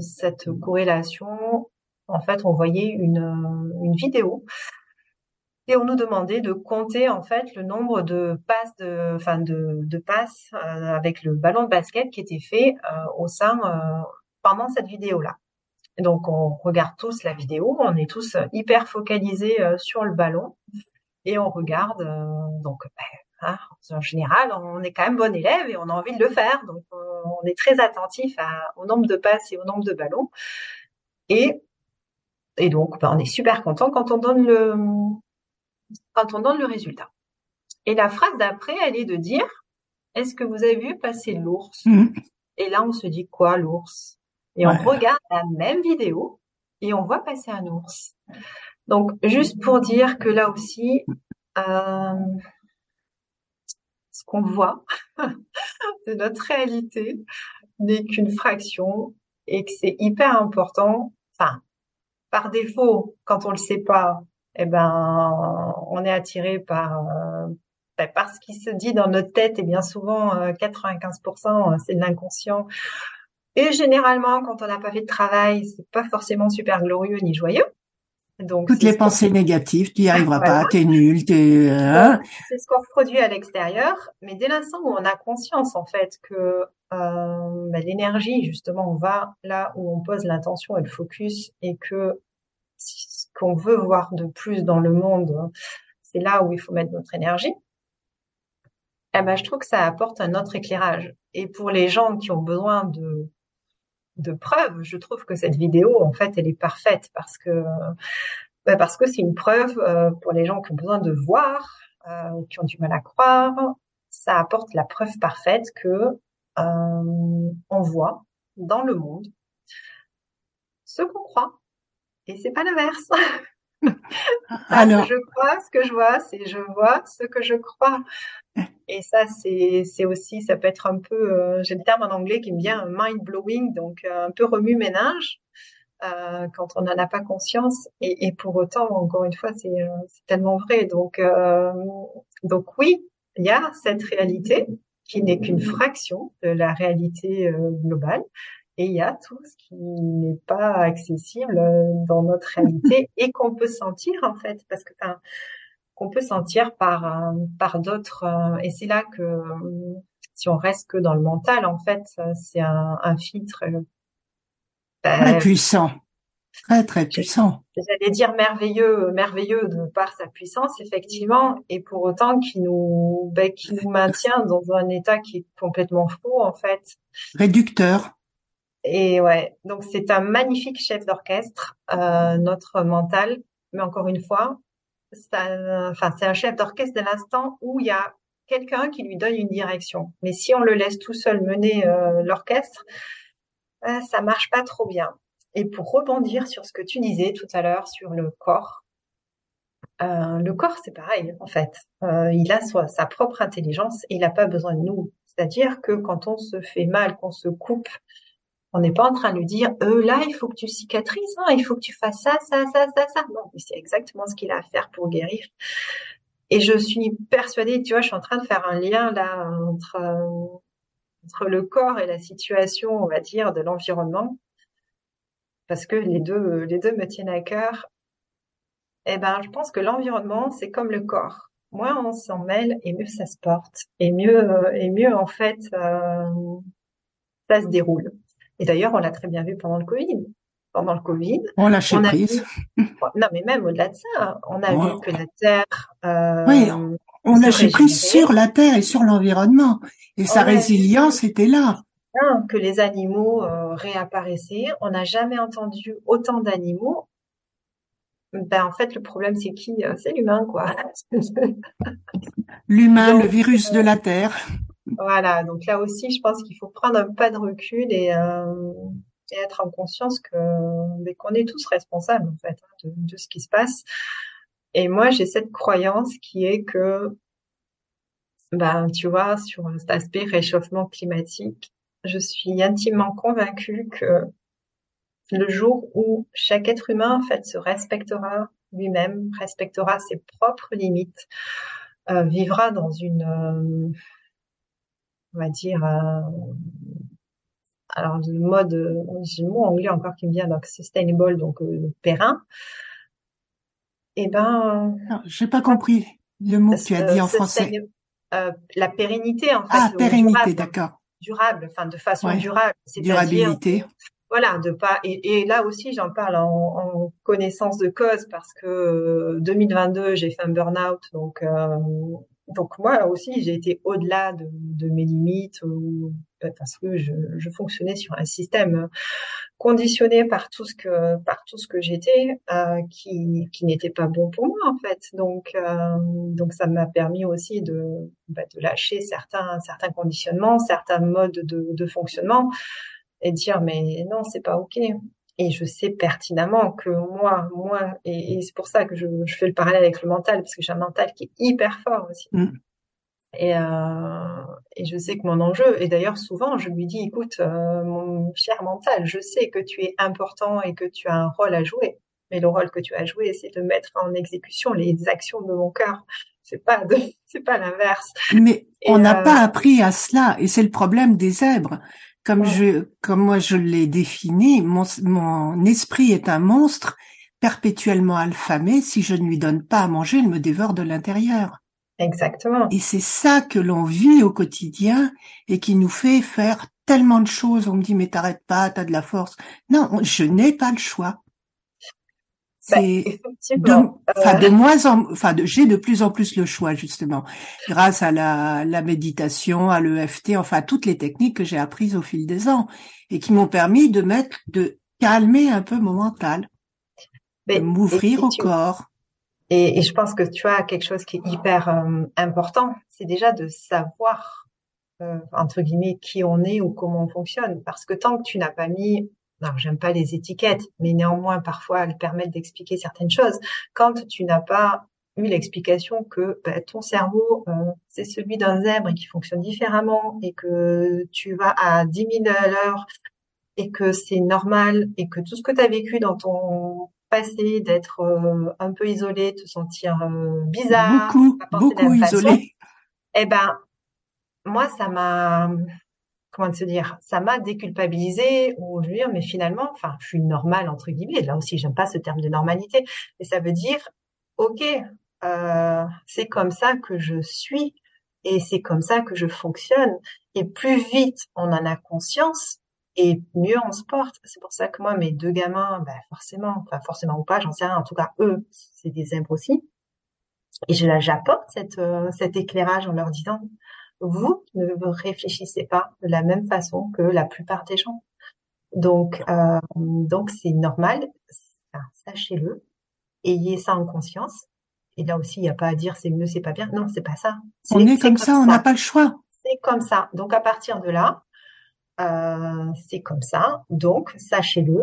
cette corrélation. En fait, on voyait une une vidéo et on nous demandait de compter en fait le nombre de passes de, enfin de, de passes euh, avec le ballon de basket qui était fait euh, au sein euh, pendant cette vidéo là. Donc on regarde tous la vidéo, on est tous hyper focalisés sur le ballon et on regarde donc ben, hein, en général on est quand même bon élève et on a envie de le faire donc on est très attentif au nombre de passes et au nombre de ballons et et donc ben, on est super content quand on donne le quand on donne le résultat. Et la phrase d'après, elle est de dire, est-ce que vous avez vu passer l'ours? Mmh. Et là, on se dit quoi l'ours? Et on regarde la même vidéo et on voit passer un ours. Donc, juste pour dire que là aussi, euh, ce qu'on voit de notre réalité n'est qu'une fraction et que c'est hyper important. Enfin, par défaut, quand on le sait pas, eh ben, on est attiré par euh, ben, par ce qui se dit dans notre tête et bien souvent 95% euh, euh, c'est de l'inconscient. Et généralement, quand on n'a pas fait de travail, c'est pas forcément super glorieux ni joyeux. Donc toutes les pensées négatives, tu n'y arriveras pas, t'es nul, t'es. Hein. c'est ce qu'on produit à l'extérieur, mais dès l'instant où on a conscience en fait que euh, ben, l'énergie justement on va là où on pose l'intention et le focus et que ce qu'on veut voir de plus dans le monde, c'est là où il faut mettre notre énergie. Eh ben, je trouve que ça apporte un autre éclairage. Et pour les gens qui ont besoin de, de preuves, je trouve que cette vidéo, en fait, elle est parfaite parce que, ben, parce que c'est une preuve euh, pour les gens qui ont besoin de voir, euh, qui ont du mal à croire. Ça apporte la preuve parfaite que euh, on voit dans le monde ce qu'on croit et c'est pas l'inverse. Alors, je crois ce que je vois, c'est je vois ce que je crois. Et ça, c'est c'est aussi, ça peut être un peu, euh, j'ai le terme en anglais qui me vient mind blowing, donc euh, un peu remue ménage euh, quand on n'en a pas conscience. Et, et, pour autant, encore une fois, c'est euh, tellement vrai. Donc donc oui, il y a cette réalité qui n'est qu'une fraction de la réalité globale et il y a tout ce qui n'est pas accessible euh, dans notre réalité et qu'on peut sentir en fait parce que qu'on peut sentir par euh, par d'autres euh, et c'est là que si on reste que dans le mental en fait c'est un, un filtre très puissant. Très très puissant. j'allais dire merveilleux merveilleux de par sa puissance effectivement et pour autant qui nous ben, qui nous maintient dans un état qui est complètement faux en fait. Réducteur et ouais, donc c'est un magnifique chef d'orchestre, euh, notre mental. Mais encore une fois, ça, enfin c'est un chef d'orchestre de l'instant où il y a quelqu'un qui lui donne une direction. Mais si on le laisse tout seul mener euh, l'orchestre, euh, ça marche pas trop bien. Et pour rebondir sur ce que tu disais tout à l'heure sur le corps, euh, le corps c'est pareil en fait. Euh, il a sa propre intelligence et il n'a pas besoin de nous. C'est-à-dire que quand on se fait mal, qu'on se coupe, on n'est pas en train de lui dire, euh, là, il faut que tu cicatrises, hein, il faut que tu fasses ça, ça, ça, ça, ça. Non, c'est exactement ce qu'il a à faire pour guérir. Et je suis persuadée, tu vois, je suis en train de faire un lien là entre, entre le corps et la situation, on va dire, de l'environnement, parce que les deux, les deux me tiennent à cœur. Eh ben, je pense que l'environnement, c'est comme le corps. Moins on s'en mêle, et mieux ça se porte, et mieux, et mieux en fait, euh, ça se déroule. Et d'ailleurs, on l'a très bien vu pendant le Covid. Pendant le Covid, on l'a prise. Non, mais même au-delà de ça, on a vu que la Terre. Euh, oui, on lâché prise sur la Terre et sur l'environnement, et sa résilience était là. que les animaux réapparaissaient. On n'a jamais entendu autant d'animaux. Ben, en fait, le problème, c'est qui? C'est l'humain, quoi. L'humain, le virus de la Terre. Voilà, donc là aussi, je pense qu'il faut prendre un pas de recul et, et être en conscience que qu'on est tous responsables en fait hein, de, de, ce qui se passe. Et moi, j'ai cette croyance qui est que, ben, tu vois, sur cet aspect réchauffement climatique, je suis intimement convaincue que le jour où chaque être humain en fait se respectera lui-même, respectera ses propres limites, euh, vivra dans une, euh, on va dire, euh, alors le mode, j'ai le mot anglais encore qui me vient, donc sustainable, donc euh, périn. Eh ben, j'ai pas compris le mot que tu as dit en français. Euh, la pérennité en fait. Ah, pérennité, d'accord. Durable, enfin de façon durable. Durabilité. Voilà, de pas et, et là aussi j'en parle en, en, connaissance de cause parce que 2022 euh, j'ai fait un burn-out donc euh, donc moi aussi, j'ai été au-delà de, mes limites bah, parce que je, fonctionnais sur un système conditionné par tout ce que par tout ce que j'étais, euh, qui, qui n'était pas bon pour moi en fait. Donc euh, donc ça m'a permis aussi de, bah, de lâcher certains certains conditionnements, certains modes de, de fonctionnement et dire mais non c'est pas ok et je sais pertinemment que moi, moi, et, c'est pour ça que je, je, fais le parallèle avec le mental, parce que j'ai un mental qui est hyper fort aussi. Mm. Et, euh, et je sais que mon enjeu, et d'ailleurs souvent je lui dis, écoute, euh, mon cher mental, je sais que tu es important et que tu as un rôle à jouer, mais le rôle que tu as joué, c'est de mettre en exécution les actions de mon cœur. C'est pas de, c'est pas l'inverse. Mais on n'a euh, pas appris à cela, et c'est le problème des zèbres. Comme je, comme moi je l'ai défini, mon, mon esprit est un monstre perpétuellement alphamé. Si je ne lui donne pas à manger, il me dévore de l'intérieur. Exactement. Et c'est ça que l'on vit au quotidien et qui nous fait faire tellement de choses. On me dit mais t'arrêtes pas, t'as de la force. Non, je n'ai pas le choix. Bah, c'est de, enfin de euh, moins en, enfin j'ai de plus en plus le choix justement, grâce à la, la méditation, à l'EFT, enfin toutes les techniques que j'ai apprises au fil des ans et qui m'ont permis de mettre, de calmer un peu mon mental, de m'ouvrir au corps. Et, et, je pense que tu as quelque chose qui est hyper euh, important, c'est déjà de savoir euh, entre guillemets qui on est ou comment on fonctionne, parce que tant que tu n'as pas mis alors j'aime pas les étiquettes, mais néanmoins parfois elles permettent d'expliquer certaines choses. Quand tu n'as pas eu l'explication que bah, ton cerveau euh, c'est celui d'un zèbre et qui fonctionne différemment et que tu vas à 10 000 à l'heure et que c'est normal et que tout ce que tu as vécu dans ton passé d'être euh, un peu isolé, te sentir euh, bizarre, beaucoup, beaucoup isolé, eh ben moi ça m'a comment se dire, ça m'a déculpabilisé ou je veux dire, mais finalement, enfin, je suis normale entre guillemets. Là aussi, j'aime pas ce terme de normalité, mais ça veut dire, ok, euh, c'est comme ça que je suis et c'est comme ça que je fonctionne. Et plus vite on en a conscience, et mieux on se porte. C'est pour ça que moi, mes deux gamins, ben forcément, enfin forcément ou pas, j'en sais rien. En tout cas, eux, c'est des zèbres aussi. Et je j'apporte euh, cet éclairage en leur disant, vous ne réfléchissez pas de la même façon que la plupart des gens. Donc, euh, donc c'est normal. Sachez-le, ayez ça en conscience. Et là aussi, il n'y a pas à dire c'est mieux, c'est pas bien. Non, c'est pas ça. on est, comme, ça, on n'a pas le choix. C'est comme ça. Donc à partir de là, euh, c'est comme ça. Donc sachez-le,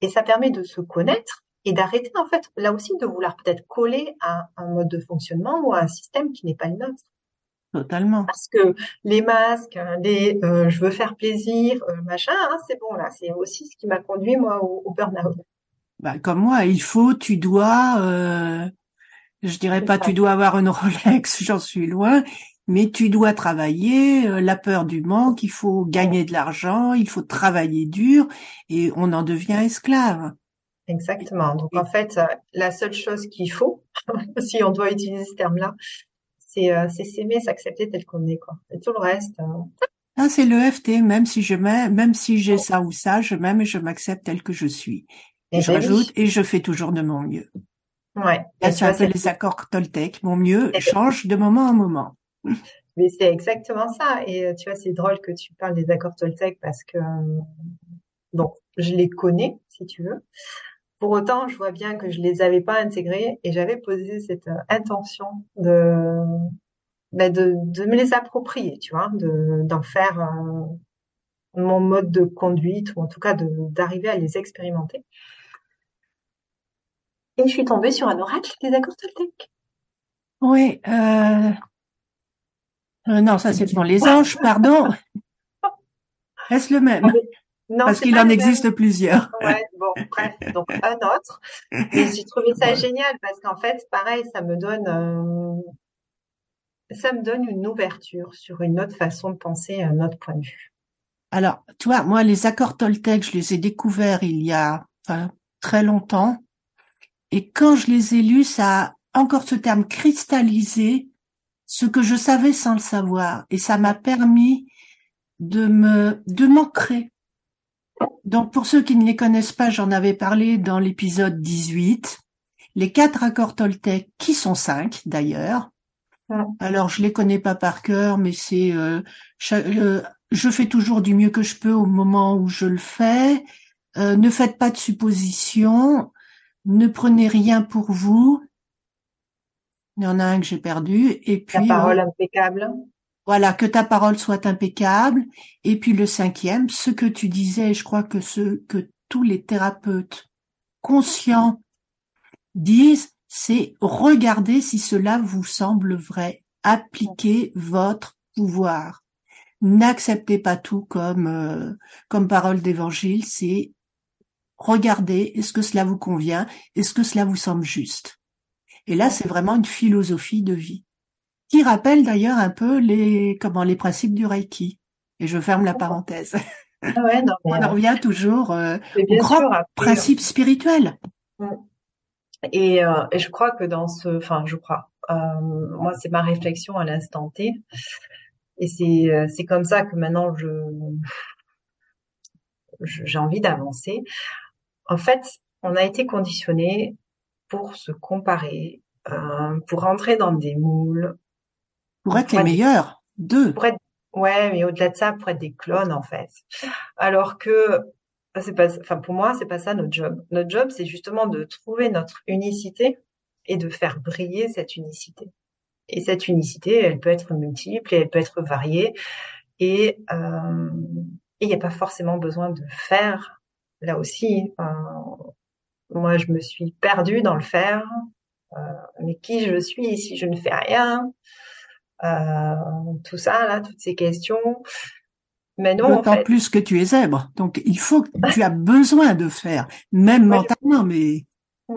et ça permet de se connaître et d'arrêter en fait là aussi de vouloir peut-être coller à un mode de fonctionnement ou à un système qui n'est pas le nôtre. Totalement. Parce que les masques, les euh, je veux faire plaisir, euh, machin, hein, c'est bon là. C'est aussi ce qui m'a conduit moi au, burn-out. Bah, comme moi, il faut, tu dois, euh, je dirais pas tu dois avoir une Rolex, j'en suis loin, mais tu dois travailler, euh, la peur du manque, il faut gagner de l'argent, il faut travailler dur et on en devient esclave. Exactement. Donc en fait, la seule chose qu'il faut, si on doit utiliser ce terme-là, euh, c'est s'aimer, s'accepter tel qu'on est quoi. Et tout le reste. Euh, ah, c'est l'EFT, même si je m'aime, même si j'ai ça ou ça, je m'aime et je m'accepte tel que je suis. Et, je ben rajoute et je fais toujours de mon mieux. Ouais. ça s'appelle les accords Toltec. Mon mieux change de moment en moment. Mais c'est exactement ça. Et euh, tu vois, c'est drôle que tu parles des accords Toltec parce que donc je les connais, si tu veux. Pour autant, je vois bien que je les avais pas intégrés et j'avais posé cette intention de ben de, de me les approprier, tu vois, de d'en faire mon mode de conduite ou en tout cas d'arriver à les expérimenter. Et je suis tombée sur un oracle des accords Toltec. Oui. Euh... Euh, non, ça c'est pour les anges, pardon. Est-ce le même? Non, Parce qu'il en existe plusieurs. Ouais, bon, bref, donc un autre. Et j'ai trouvé ça génial parce qu'en fait, pareil, ça me donne, euh, ça me donne une ouverture sur une autre façon de penser, un autre point de vue. Alors, tu vois, moi, les accords Toltec, je les ai découverts il y a enfin, très longtemps. Et quand je les ai lus, ça a encore ce terme cristallisé ce que je savais sans le savoir. Et ça m'a permis de me, de m'ancrer. Donc, pour ceux qui ne les connaissent pas, j'en avais parlé dans l'épisode 18. Les quatre accords Toltec, qui sont cinq d'ailleurs. Alors, je les connais pas par cœur, mais c'est, euh, euh, je fais toujours du mieux que je peux au moment où je le fais. Euh, ne faites pas de suppositions. Ne prenez rien pour vous. Il y en a un que j'ai perdu. Et puis. Ta parole impeccable. Voilà, que ta parole soit impeccable. Et puis le cinquième, ce que tu disais, je crois que ce que tous les thérapeutes conscients disent, c'est regarder si cela vous semble vrai. Appliquez votre pouvoir. N'acceptez pas tout comme euh, comme parole d'évangile. C'est regardez, est-ce que cela vous convient Est-ce que cela vous semble juste Et là, c'est vraiment une philosophie de vie qui rappelle d'ailleurs un peu les comment les principes du Reiki. Et je ferme la parenthèse. Ah ouais, non, On revient toujours euh, au grand principe spirituel. Et, euh, et, je crois que dans ce, enfin, je crois, euh, moi, c'est ma réflexion à l'instant T. Et c'est, euh, c'est comme ça que maintenant je, j'ai envie d'avancer. En fait, on a été conditionné pour se comparer, euh, pour rentrer dans des moules. Pour être les meilleurs, deux. Pour être, ouais, mais au-delà de ça, pour être des clones, en fait. Alors que, c'est pas, enfin, pour moi, c'est pas ça notre job. Notre job, c'est justement de trouver notre unicité et de faire briller cette unicité. Et cette unicité, elle peut être multiple et elle peut être variée. Et euh, il n'y a pas forcément besoin de faire là aussi, moi, je me suis perdue dans le faire. Euh, mais qui je suis si je ne fais rien? euh, Tout ça, là, toutes ces questions. Mais non, D'autant en fait... plus que tu es zèbre. Donc, il faut que tu as besoin de faire, même mentalement, mais... Mm.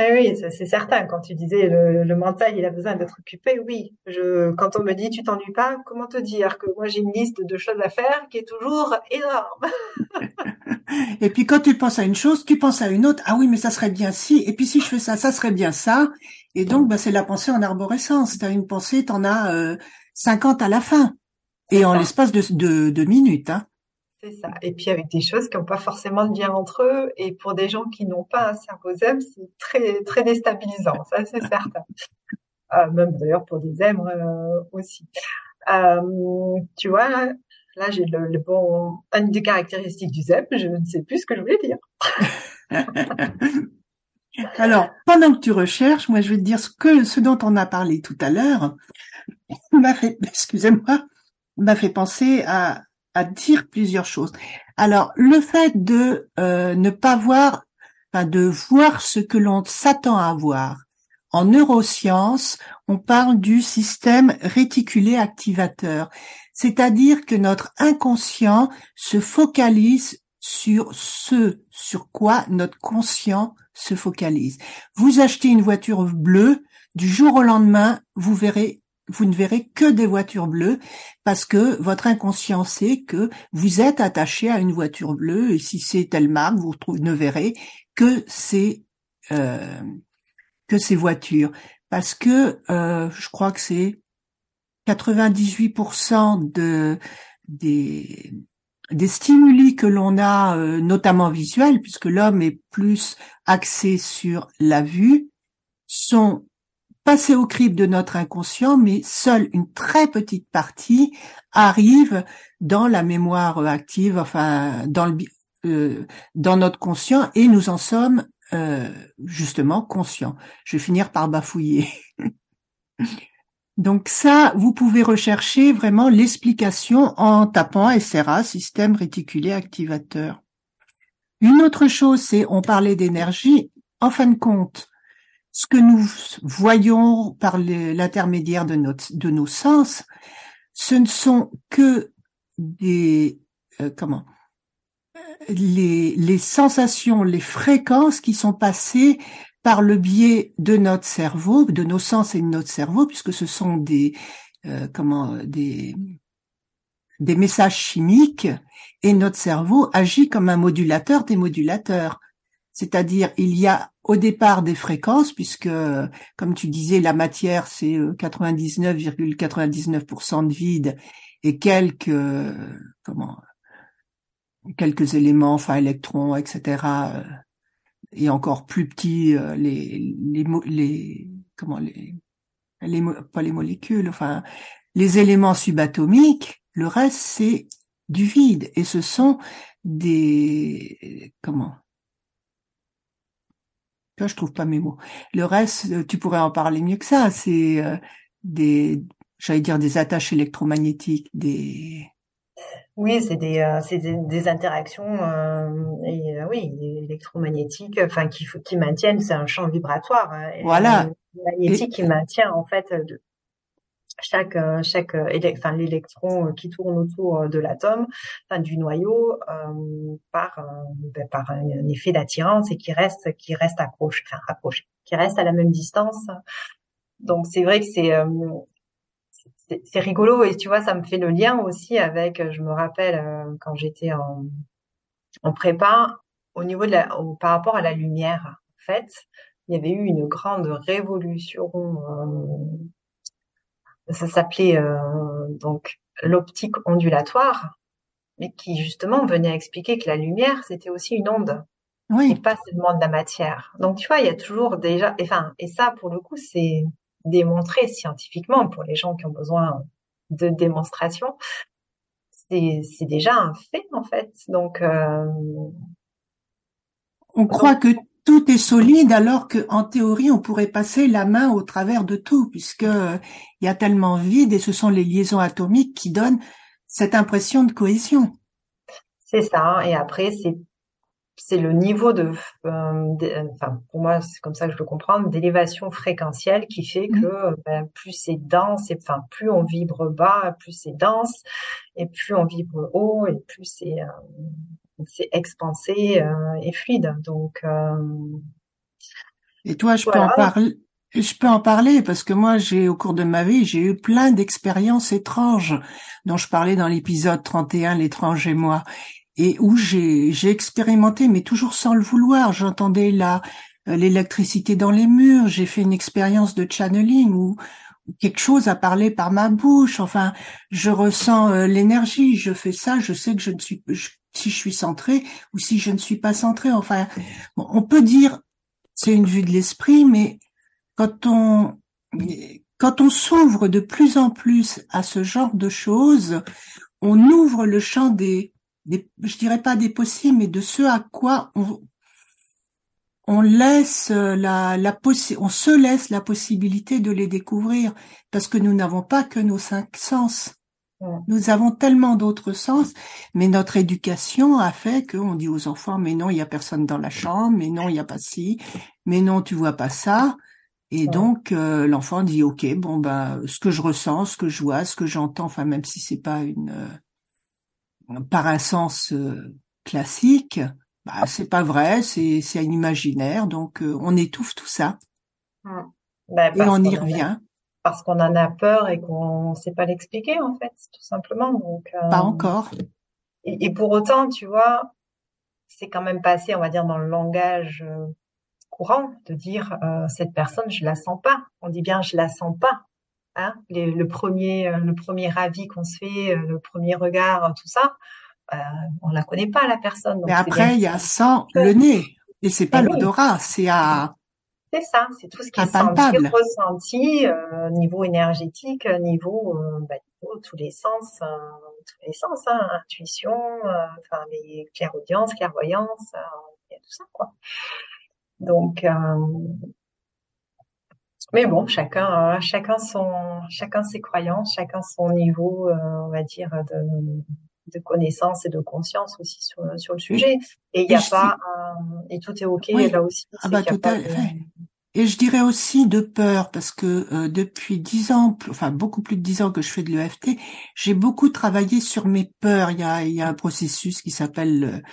Eh oui, c'est certain. Quand tu disais le, le, mental, il a besoin d'être occupé, oui. Je, quand on me dit tu t'ennuies pas, comment te dire que moi j'ai une liste de choses à faire qui est toujours énorme. et puis quand tu penses à une chose, tu penses à une autre. Ah oui, mais ça serait bien si. Et puis si je fais ça, ça serait bien ça. Et donc, bah, c'est la pensée en arborescence. T'as une pensée, t'en as euh, 50 à la fin. Et en l'espace de, de, de minutes. Hein. C'est ça. Et puis avec des choses qui n'ont pas forcément de lien entre eux. Et pour des gens qui n'ont pas un cerveau zen, c'est très très déstabilisant. Ça, c'est certain. Euh, même d'ailleurs pour des zèbres euh, aussi. Euh, tu vois, là, là j'ai le, le, bon, une des caractéristiques du zèbre. Je ne sais plus ce que je voulais dire. Alors, pendant que tu recherches, moi, je vais te dire ce que ce dont on a parlé tout à l'heure m'a fait, excusez-moi, m'a fait penser à dire plusieurs choses. Alors, le fait de euh, ne pas voir, enfin, de voir ce que l'on s'attend à voir. En neurosciences, on parle du système réticulé activateur, c'est-à-dire que notre inconscient se focalise sur ce sur quoi notre conscient se focalise. Vous achetez une voiture bleue, du jour au lendemain, vous verrez vous ne verrez que des voitures bleues parce que votre inconscient sait que vous êtes attaché à une voiture bleue et si c'est telle marque, vous ne verrez que ces euh, que ces voitures parce que euh, je crois que c'est 98% de des des stimuli que l'on a, euh, notamment visuels, puisque l'homme est plus axé sur la vue, sont passer au crible de notre inconscient, mais seule une très petite partie arrive dans la mémoire active, enfin dans le euh, dans notre conscient, et nous en sommes euh, justement conscients. Je vais finir par bafouiller. Donc ça, vous pouvez rechercher vraiment l'explication en tapant SRA, système réticulé activateur. Une autre chose, c'est, on parlait d'énergie, en fin de compte, ce que nous voyons par l'intermédiaire de, nos sens, ce ne sont que des, euh, comment, les sensations, les fréquences qui sont passées par le biais de notre cerveau, de nos sens et de notre cerveau, puisque ce sont des euh, comment des des messages chimiques et notre cerveau agit comme un modulateur des modulateurs. C'est-à-dire, il y a au départ des fréquences, puisque, comme tu disais, la matière, c'est 99,99% euh, de vide et quelques, comment, quelques éléments, enfin électrons, etc., et encore plus petits euh, les, les, les comment les, les pas les molécules, enfin les éléments subatomiques, le reste c'est du vide et ce sont des comment? Là, je trouve pas mes mots. Le reste, tu pourrais en parler mieux que ça. C'est euh, des, j'allais dire des attaches électromagnétiques, des oui, c'est des, euh, c'est des, interactions euh, et euh, oui, électromagnétiques, enfin qui qui maintiennent, c'est un champ vibratoire. Hein, voilà. Magnétique qui maintient en fait de, chaque chaque enfin l'électron qui tourne autour de l'atome, enfin du noyau, par ben, par un, effet d'attirance et qui reste qui reste accroché, enfin accroché, qui reste à la même distance. Donc c'est vrai que c'est c'est rigolo et tu vois, ça me fait le lien aussi avec, je me rappelle euh, quand j'étais en, en prépa, au niveau de la, par rapport à la lumière, en fait, il y avait eu une grande révolution. Euh, ça s'appelait euh, donc l'optique ondulatoire, mais qui justement venait expliquer que la lumière c'était aussi une onde. Oui. Et pas seulement de la matière. Donc tu vois, il y a toujours déjà, enfin, et ça pour le coup c'est démontrer scientifiquement pour les gens qui ont besoin de démonstration, c'est déjà un fait en fait. Donc euh, on croit que tout est solide alors que en théorie on pourrait passer la main au travers de tout puisque il y a tellement vide et ce sont les liaisons atomiques qui donnent cette impression de cohésion. C'est ça. Et après c'est c'est le niveau de, euh, euh, enfin pour moi c'est comme ça que je le comprends, d'élévation fréquentielle qui fait mmh. que ben, plus c'est dense, et, enfin plus on vibre bas, plus c'est dense, et plus on vibre haut, et plus c'est euh, c'est expansé et fluide. Donc et toi, je peux en parler. Je peux en parler parce que moi, j'ai au cours de ma vie, j'ai eu plein d'expériences étranges dont je parlais dans l'épisode 31, l'étrange et moi et où j'ai expérimenté, mais toujours sans le vouloir. J'entendais la euh, l'électricité dans les murs. J'ai fait une expérience de channeling où, quelque chose a parlé par ma bouche. Enfin, je ressens euh, l'énergie. Je fais ça. Je sais que je ne suis si je suis centré ou si je ne suis pas centré. Enfin, on peut dire c'est une vue de l'esprit, mais quand on quand on s'ouvre de plus en plus à ce genre de choses, on ouvre le champ des je dirais pas des possibles, mais de ce à quoi on, on laisse la, la on se laisse la possibilité de les découvrir parce que nous n'avons pas que nos cinq sens. Nous avons tellement d'autres sens, mais notre éducation a fait qu'on dit aux enfants, mais non, il y a personne dans la chambre, mais non, il y a pas ci, mais non, tu vois pas ça. Et donc, euh, l'enfant dit, OK, bon, ben, ce que je ressens, ce que je vois, ce que j'entends, enfin, même si c'est pas une, par un sens euh, classique, bah, c'est pas vrai, c'est un imaginaire, donc euh, on étouffe tout ça mmh. bah, et on y revient. parce qu'on en a peur et qu'on sait pas l'expliquer en fait, tout simplement. Donc euh, pas encore. Et, pour autant, tu vois, c'est quand même passé, on va dire, dans le langage courant de dire cette personne, je la sens pas. On dit bien, je la sens pas. Hein, le premier, euh, le premier avis qu'on se fait, euh, le premier regard, tout ça, euh, on la connaît pas la personne. Mais après, il y a sans le nez, et c'est pas l'odorat, c'est à C'est ça, c'est tout ce qui est senti, ressenti, euh, niveau énergétique, niveau, euh, bah, tous les sens, euh, tous les sens, hein, intuition, euh, enfin les clairaudience, clairvoyance, il y a tout ça quoi. Donc, mais bon, chacun, chacun son, chacun ses croyances, chacun son niveau, on va dire de de connaissances et de conscience aussi sur, sur le sujet. Et il n'y a pas et tout est ok là aussi. Ah bah tout à fait. Et je dirais aussi de peur parce que euh, depuis dix ans, enfin beaucoup plus de dix ans que je fais de l'EFT, j'ai beaucoup travaillé sur mes peurs. Il y a, il y a un processus qui s'appelle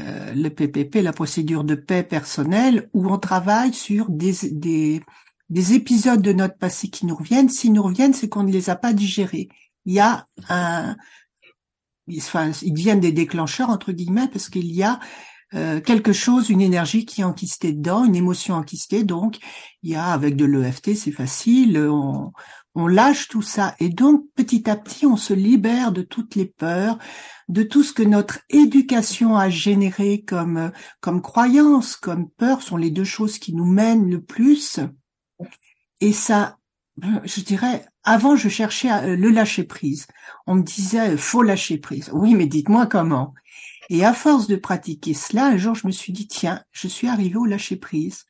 euh, le PPP, la procédure de paix personnelle, où on travaille sur des, des, des épisodes de notre passé qui nous reviennent. S'ils nous reviennent, c'est qu'on ne les a pas digérés. Il y a un, enfin, ils deviennent des déclencheurs entre guillemets parce qu'il y a euh, quelque chose, une énergie qui est enquistée dedans, une émotion enquistée. Donc, il y a avec de l'EFT, c'est facile, on, on lâche tout ça et donc petit à petit, on se libère de toutes les peurs, de tout ce que notre éducation a généré comme comme croyance, comme peur, sont les deux choses qui nous mènent le plus. Et ça, je dirais, avant, je cherchais à le lâcher prise. On me disait, faut lâcher prise. Oui, mais dites-moi comment. Et à force de pratiquer cela, un jour, je me suis dit, tiens, je suis arrivé au lâcher prise.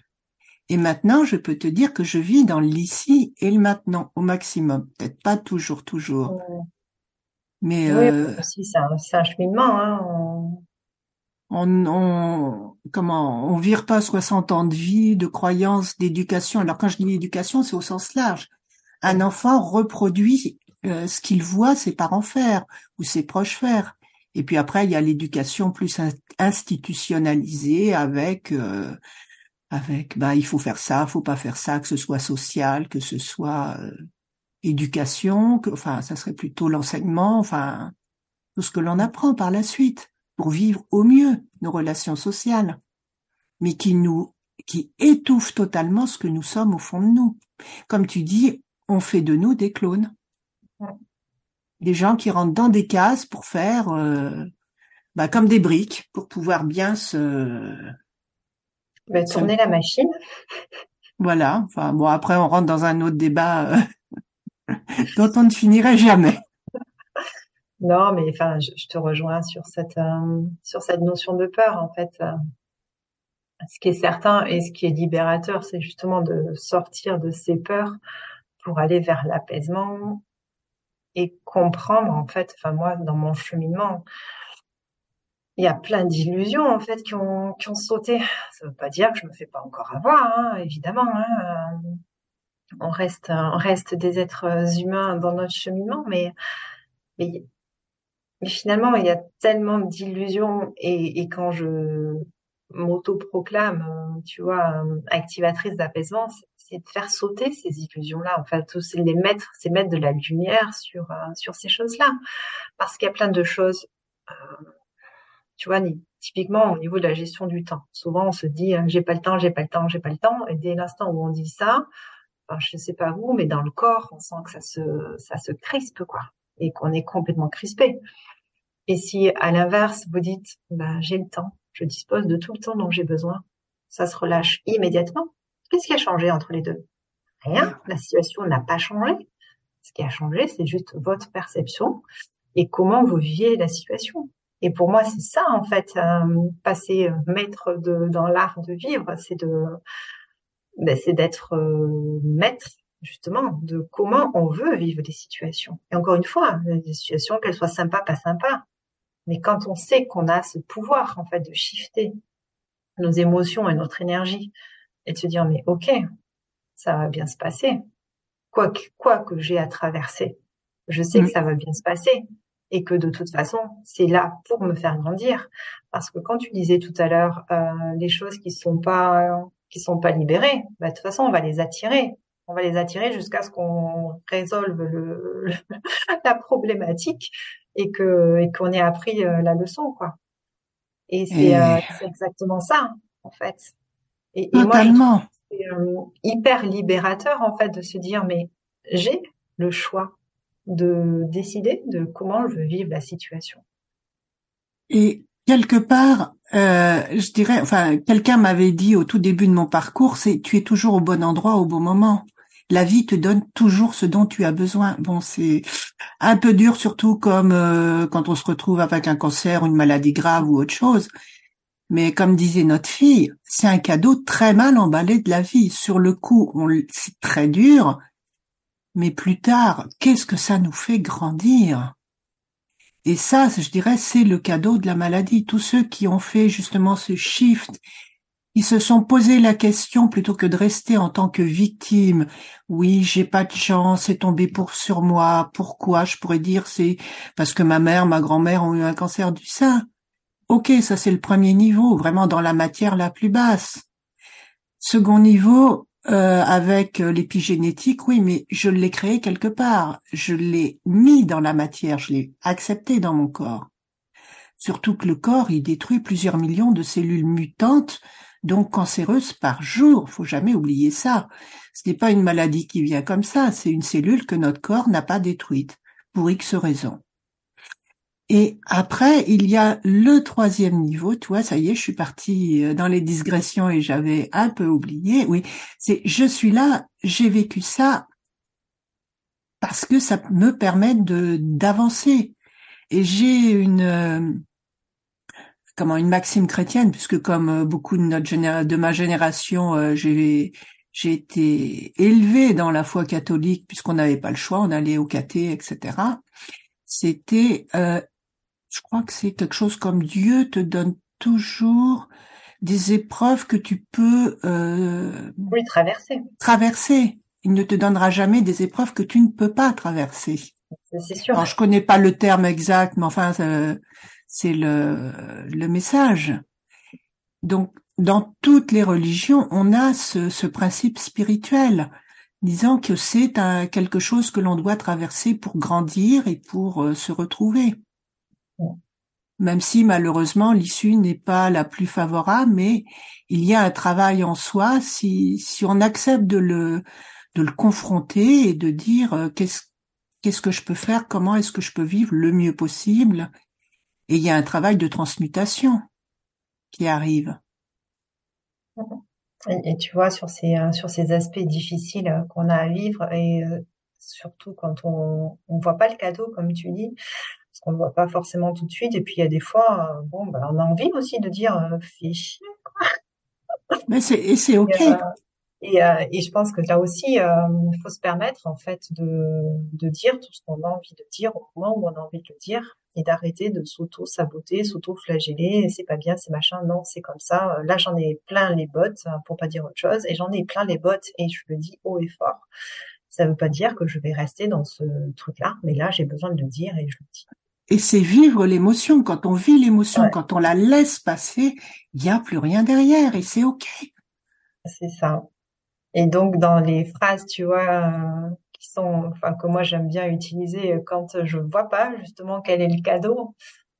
Et maintenant, je peux te dire que je vis dans l'ici et le maintenant au maximum. Peut-être pas toujours, toujours. Mais oui, euh, c'est un, cheminement. Hein. On, on, comment, on vire pas 60 ans de vie, de croyances, d'éducation. Alors quand je dis éducation, c'est au sens large. Un enfant reproduit euh, ce qu'il voit ses parents faire ou ses proches faire. Et puis après, il y a l'éducation plus institutionnalisée avec euh, avec bah il faut faire ça, faut pas faire ça, que ce soit social, que ce soit euh, éducation, que enfin ça serait plutôt l'enseignement, enfin tout ce que l'on apprend par la suite pour vivre au mieux nos relations sociales, mais qui nous qui étouffe totalement ce que nous sommes au fond de nous. Comme tu dis, on fait de nous des clones des gens qui rentrent dans des cases pour faire euh, bah, comme des briques pour pouvoir bien se bah, tourner la machine. Voilà. Enfin bon, après on rentre dans un autre débat euh, dont on ne finirait jamais. Non, mais enfin, je, te rejoins sur cette euh, sur cette notion de peur en fait. ce qui est certain et ce qui est libérateur, c'est justement de sortir de ces peurs pour aller vers l'apaisement, et comprendre en fait, enfin moi dans mon cheminement, il y a plein d'illusions en fait qui ont, qui ont sauté. Ça veut pas dire que je me fais pas encore avoir, hein, évidemment. Hein. On reste, on reste des êtres humains dans notre cheminement, mais, mais, mais finalement il y a tellement d'illusions et, et quand je m'auto-proclame, tu vois, activatrice d'apaisement, c'est de faire sauter ces illusions-là. En fait, c'est les mettre, c'est mettre de la lumière sur euh, sur ces choses-là, parce qu'il y a plein de choses. Euh, tu vois, typiquement au niveau de la gestion du temps. Souvent, on se dit euh, j'ai pas le temps, j'ai pas le temps, j'ai pas le temps, et dès l'instant où on dit ça, enfin, je sais pas vous, mais dans le corps, on sent que ça se ça se crispe quoi, et qu'on est complètement crispé. Et si à l'inverse vous dites bah j'ai le temps, je dispose de tout le temps dont j'ai besoin, ça se relâche immédiatement Qu'est-ce qui a changé entre les deux? Rien. La situation n'a pas changé. Ce qui a changé, c'est juste votre perception et comment vous viviez la situation. Et pour moi, c'est ça en fait, euh, passer maître de, dans l'art de vivre, c'est de, ben, c'est d'être euh, maître justement de comment on veut vivre des situations. Et encore une fois, des situations qu'elles soient sympas, pas sympas. Mais quand on sait qu'on a ce pouvoir en fait de shifter nos émotions et notre énergie et de se dire mais ok, ça va bien se passer. Quoi que, quoi que j'ai à traverser, je sais que ça va bien se passer et que de toute façon, c'est là pour me faire grandir. Parce que quand tu disais tout à l'heure euh, les choses qui sont pas qui sont pas libérées, bah, de toute façon, on va les attirer. On va les attirer jusqu'à ce qu'on résolve le, la problématique et que et qu'on ait appris euh, la leçon, quoi. Et c'est euh, exactement ça, en fait. Et, moi, c'est euh, hyper libérateur en fait de se dire mais j'ai le choix de décider de comment je veux vivre la situation. Et quelque part, euh, je dirais, enfin, quelqu'un m'avait dit au tout début de mon parcours, c'est tu es toujours au bon endroit au bon moment. La vie te donne toujours ce dont tu as besoin. Bon, c'est un peu dur, surtout comme euh, quand on se retrouve avec un cancer, une maladie grave ou autre chose. Mais comme disait notre fille, c'est un cadeau très mal emballé de la vie. Sur le coup, c'est très dur, mais plus tard, qu'est-ce que ça nous fait grandir? Et ça, je dirais, c'est le cadeau de la maladie. Tous ceux qui ont fait justement ce shift, ils se sont posé la question plutôt que de rester en tant que victime. Oui, j'ai pas de chance, c'est tombé pour sur moi. Pourquoi Je pourrais dire c'est parce que ma mère, ma grand-mère ont eu un cancer du sein. Ok, ça c'est le premier niveau, vraiment dans la matière la plus basse. Second niveau, euh, avec euh, l'épigénétique, oui, mais je l'ai créé quelque part. Je l'ai mis dans la matière, je l'ai accepté dans mon corps. Surtout que le corps, il détruit plusieurs millions de cellules mutantes, donc cancéreuses par jour. Faut jamais oublier ça. Ce n'est pas une maladie qui vient comme ça, c'est une cellule que notre corps n'a pas détruite, pour X raisons. Et après, il y a le troisième niveau. Tu vois, ça y est, je suis partie euh, dans les digressions et j'avais un peu oublié. Oui, c'est je suis là, j'ai vécu ça parce que ça me permet de d'avancer. Et j'ai une euh, comment une maxime chrétienne, puisque comme euh, beaucoup de notre de ma génération, j'ai j'ai été élevée dans la foi catholique puisqu'on n'avait pas le choix, on allait au caté, etc. C'était je crois que c'est quelque chose comme Dieu te donne toujours des épreuves que tu peux euh, oui, traverser. Traverser. Il ne te donnera jamais des épreuves que tu ne peux pas traverser. C'est sûr. Alors, je connais pas le terme exact, mais enfin, c'est le, le message. Donc, dans toutes les religions, on a ce, ce principe spirituel, disant que c'est quelque chose que l'on doit traverser pour grandir et pour euh, se retrouver même si malheureusement l'issue n'est pas la plus favorable, mais il y a un travail en soi si, si on accepte de le, de le confronter et de dire euh, qu'est-ce, qu'est-ce que je peux faire, comment est-ce que je peux vivre le mieux possible. Et il y a un travail de transmutation qui arrive. Et, tu vois, sur ces, euh, sur ces aspects difficiles euh, qu'on a à vivre et surtout quand on ne voit pas le cadeau, comme tu dis, parce qu'on ne voit pas forcément tout de suite. Et puis il y a des fois, euh, bon, bah, on a envie aussi de dire euh, fais chier, quoi. Mais c'est et c'est ok. Euh, et, euh, et, je pense que là aussi, il faut se permettre en fait de, de dire tout ce qu'on a envie de dire au moment où on a envie de le dire et d'arrêter de s'auto-saboter, s'auto-flageller. C'est pas bien, c'est machin. Non, c'est comme ça. Là, j'en ai plein les bottes, hein, pour pas dire autre chose, et j'en ai plein les bottes et je le dis haut et fort. Ça veut pas dire que je vais rester dans ce truc-là, mais là, j'ai besoin de le dire et je le dis. Et c'est vivre l'émotion. Quand on vit l'émotion, quand on la laisse passer, il n'y a plus rien derrière et c'est OK. C'est ça. Et donc, dans les phrases, tu vois, euh, qui sont, enfin, que moi j'aime bien utiliser euh, quand je vois pas justement quel est le cadeau,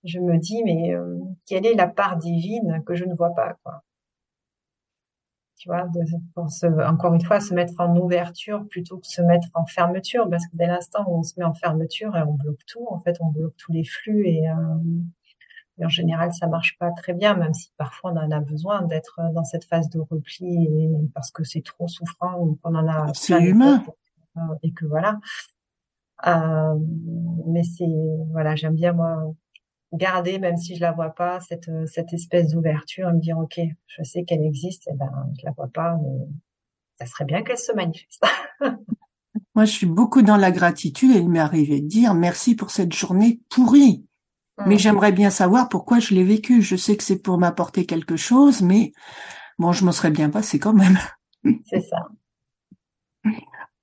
je me dis, mais euh, quelle est la part divine que je ne vois pas, quoi. Tu vois, de, pour se, encore une fois, se mettre en ouverture plutôt que se mettre en fermeture, parce que dès l'instant où on se met en fermeture et on bloque tout, en fait, on bloque tous les flux et, euh, en général, ça marche pas très bien, même si parfois on en a besoin d'être dans cette phase de repli et, parce que c'est trop souffrant ou qu'on en a. C'est humain. Et que voilà. Euh, mais c'est voilà, j'aime bien moi garder, même si je la vois pas, cette, euh, cette espèce d'ouverture, me dire, OK, je sais qu'elle existe, et ben, je la vois pas, mais ça serait bien qu'elle se manifeste. Moi, je suis beaucoup dans la gratitude et il m'est arrivé de dire merci pour cette journée pourrie. Mais mmh. j'aimerais bien savoir pourquoi je l'ai vécue. Je sais que c'est pour m'apporter quelque chose, mais bon, je m'en serais bien passé quand même. C'est ça.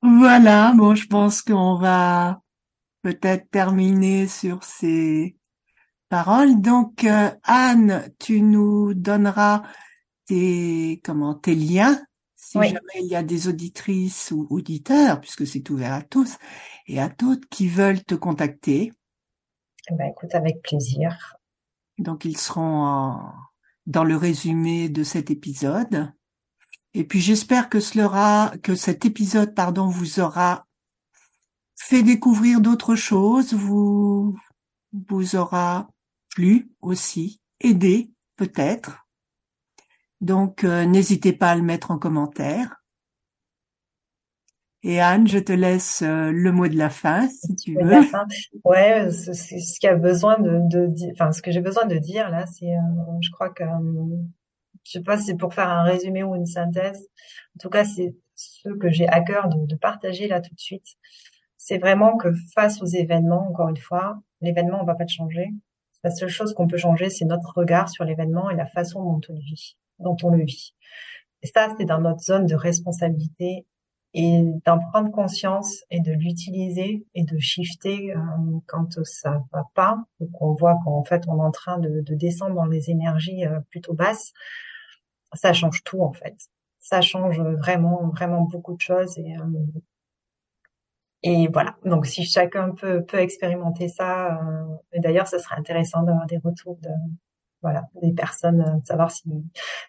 Voilà, bon, je pense qu'on va peut-être terminer sur ces parole. Donc, euh, Anne, tu nous donneras tes, comment, tes liens si jamais il y a des auditrices ou auditeurs, puisque c'est ouvert à tous et à toutes qui veulent te contacter. Eh ben, écoute, avec plaisir. Donc, ils seront dans le résumé de cet épisode. Et puis, j'espère que cela, que cet épisode, pardon, vous aura fait découvrir d'autres choses, vous, vous aura plu aussi. aider peut-être. Donc euh, n'hésitez pas à le mettre en commentaire. Et Anne, je te laisse euh, le mot de la fin, si tu veux. Ouais, c'est ce qu'il a besoin de, de, enfin ce que j'ai besoin de dire là, c'est, euh, je crois que, je sais pas si c'est pour faire un résumé ou une synthèse. En tout cas, c'est ce que j'ai à cœur de, de, partager là tout de suite. C'est vraiment que face aux événements, encore une fois, l'événement on va pas le changer. La seule chose qu'on peut changer, c'est notre regard sur l'événement et la façon dont on le vit, dont on le vit. Et ça, c'est dans notre zone de responsabilité et d'en prendre conscience et de l'utiliser et de shifter euh, quand ça va pas ou qu'on voit qu'en fait on est en train de, de descendre dans les énergies euh, plutôt basses, ça change tout en fait. Ça change vraiment vraiment beaucoup de choses et euh, et voilà. Donc si chacun peut peut expérimenter ça, et d'ailleurs ce serait intéressant d'avoir des retours de voilà des personnes, de savoir si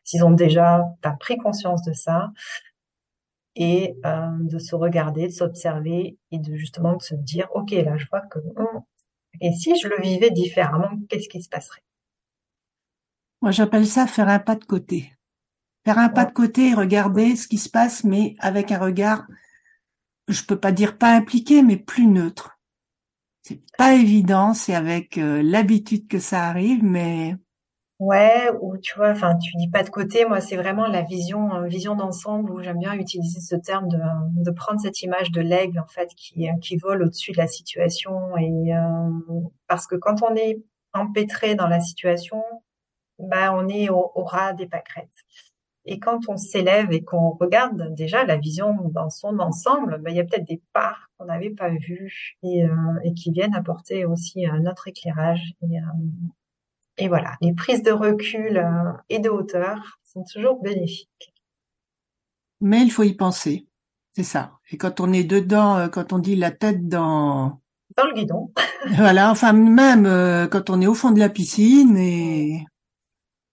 s'ils ont déjà pris conscience de ça et euh, de se regarder, de s'observer et de justement de se dire, ok, là, je vois que hmm, et si je le vivais différemment, qu'est-ce qui se passerait? Moi, j'appelle ça faire un pas de côté. Faire un pas de côté et regarder ce qui se passe, mais avec un regard, je peux pas dire pas impliqué, mais plus neutre. C'est pas évident, c'est avec euh, l'habitude que ça arrive, mais Ouais, ou tu vois, enfin, tu dis pas de côté. Moi, c'est vraiment la vision, euh, vision d'ensemble où j'aime bien utiliser ce terme de, de prendre cette image de l'aigle en fait qui qui vole au-dessus de la situation et euh, parce que quand on est empêtré dans la situation, bah on est au, ras des pâquerettes. Et quand on s'élève et qu'on regarde déjà la vision dans son ensemble, bah, il y a peut-être des parts qu'on n'avait pas vues et, euh, et qui viennent apporter aussi un autre éclairage et, et voilà, les prises de recul euh, et de hauteur sont toujours bénéfiques. Mais il faut y penser, c'est ça. Et quand on est dedans, euh, quand on dit la tête dans dans le guidon. voilà, enfin même euh, quand on est au fond de la piscine et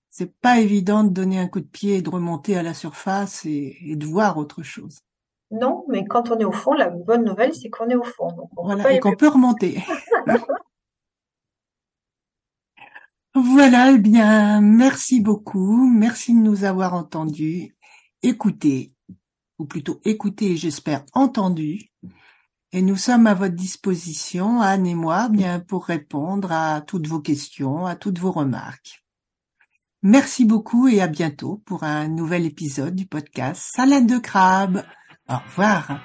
c'est pas évident de donner un coup de pied et de remonter à la surface et, de voir autre chose. Non, mais quand on est au fond, la bonne nouvelle c'est qu'on est au fond. Donc voilà, et qu'on peut remonter. Voilà, eh bien, merci beaucoup. Merci de nous avoir entendus, écoutés, ou plutôt écoutés, j'espère entendus. Et nous sommes à votre disposition, Anne et moi, bien pour répondre à toutes vos questions, à toutes vos remarques. Merci beaucoup et à bientôt pour un nouvel épisode du podcast Salade de crabe. Au revoir.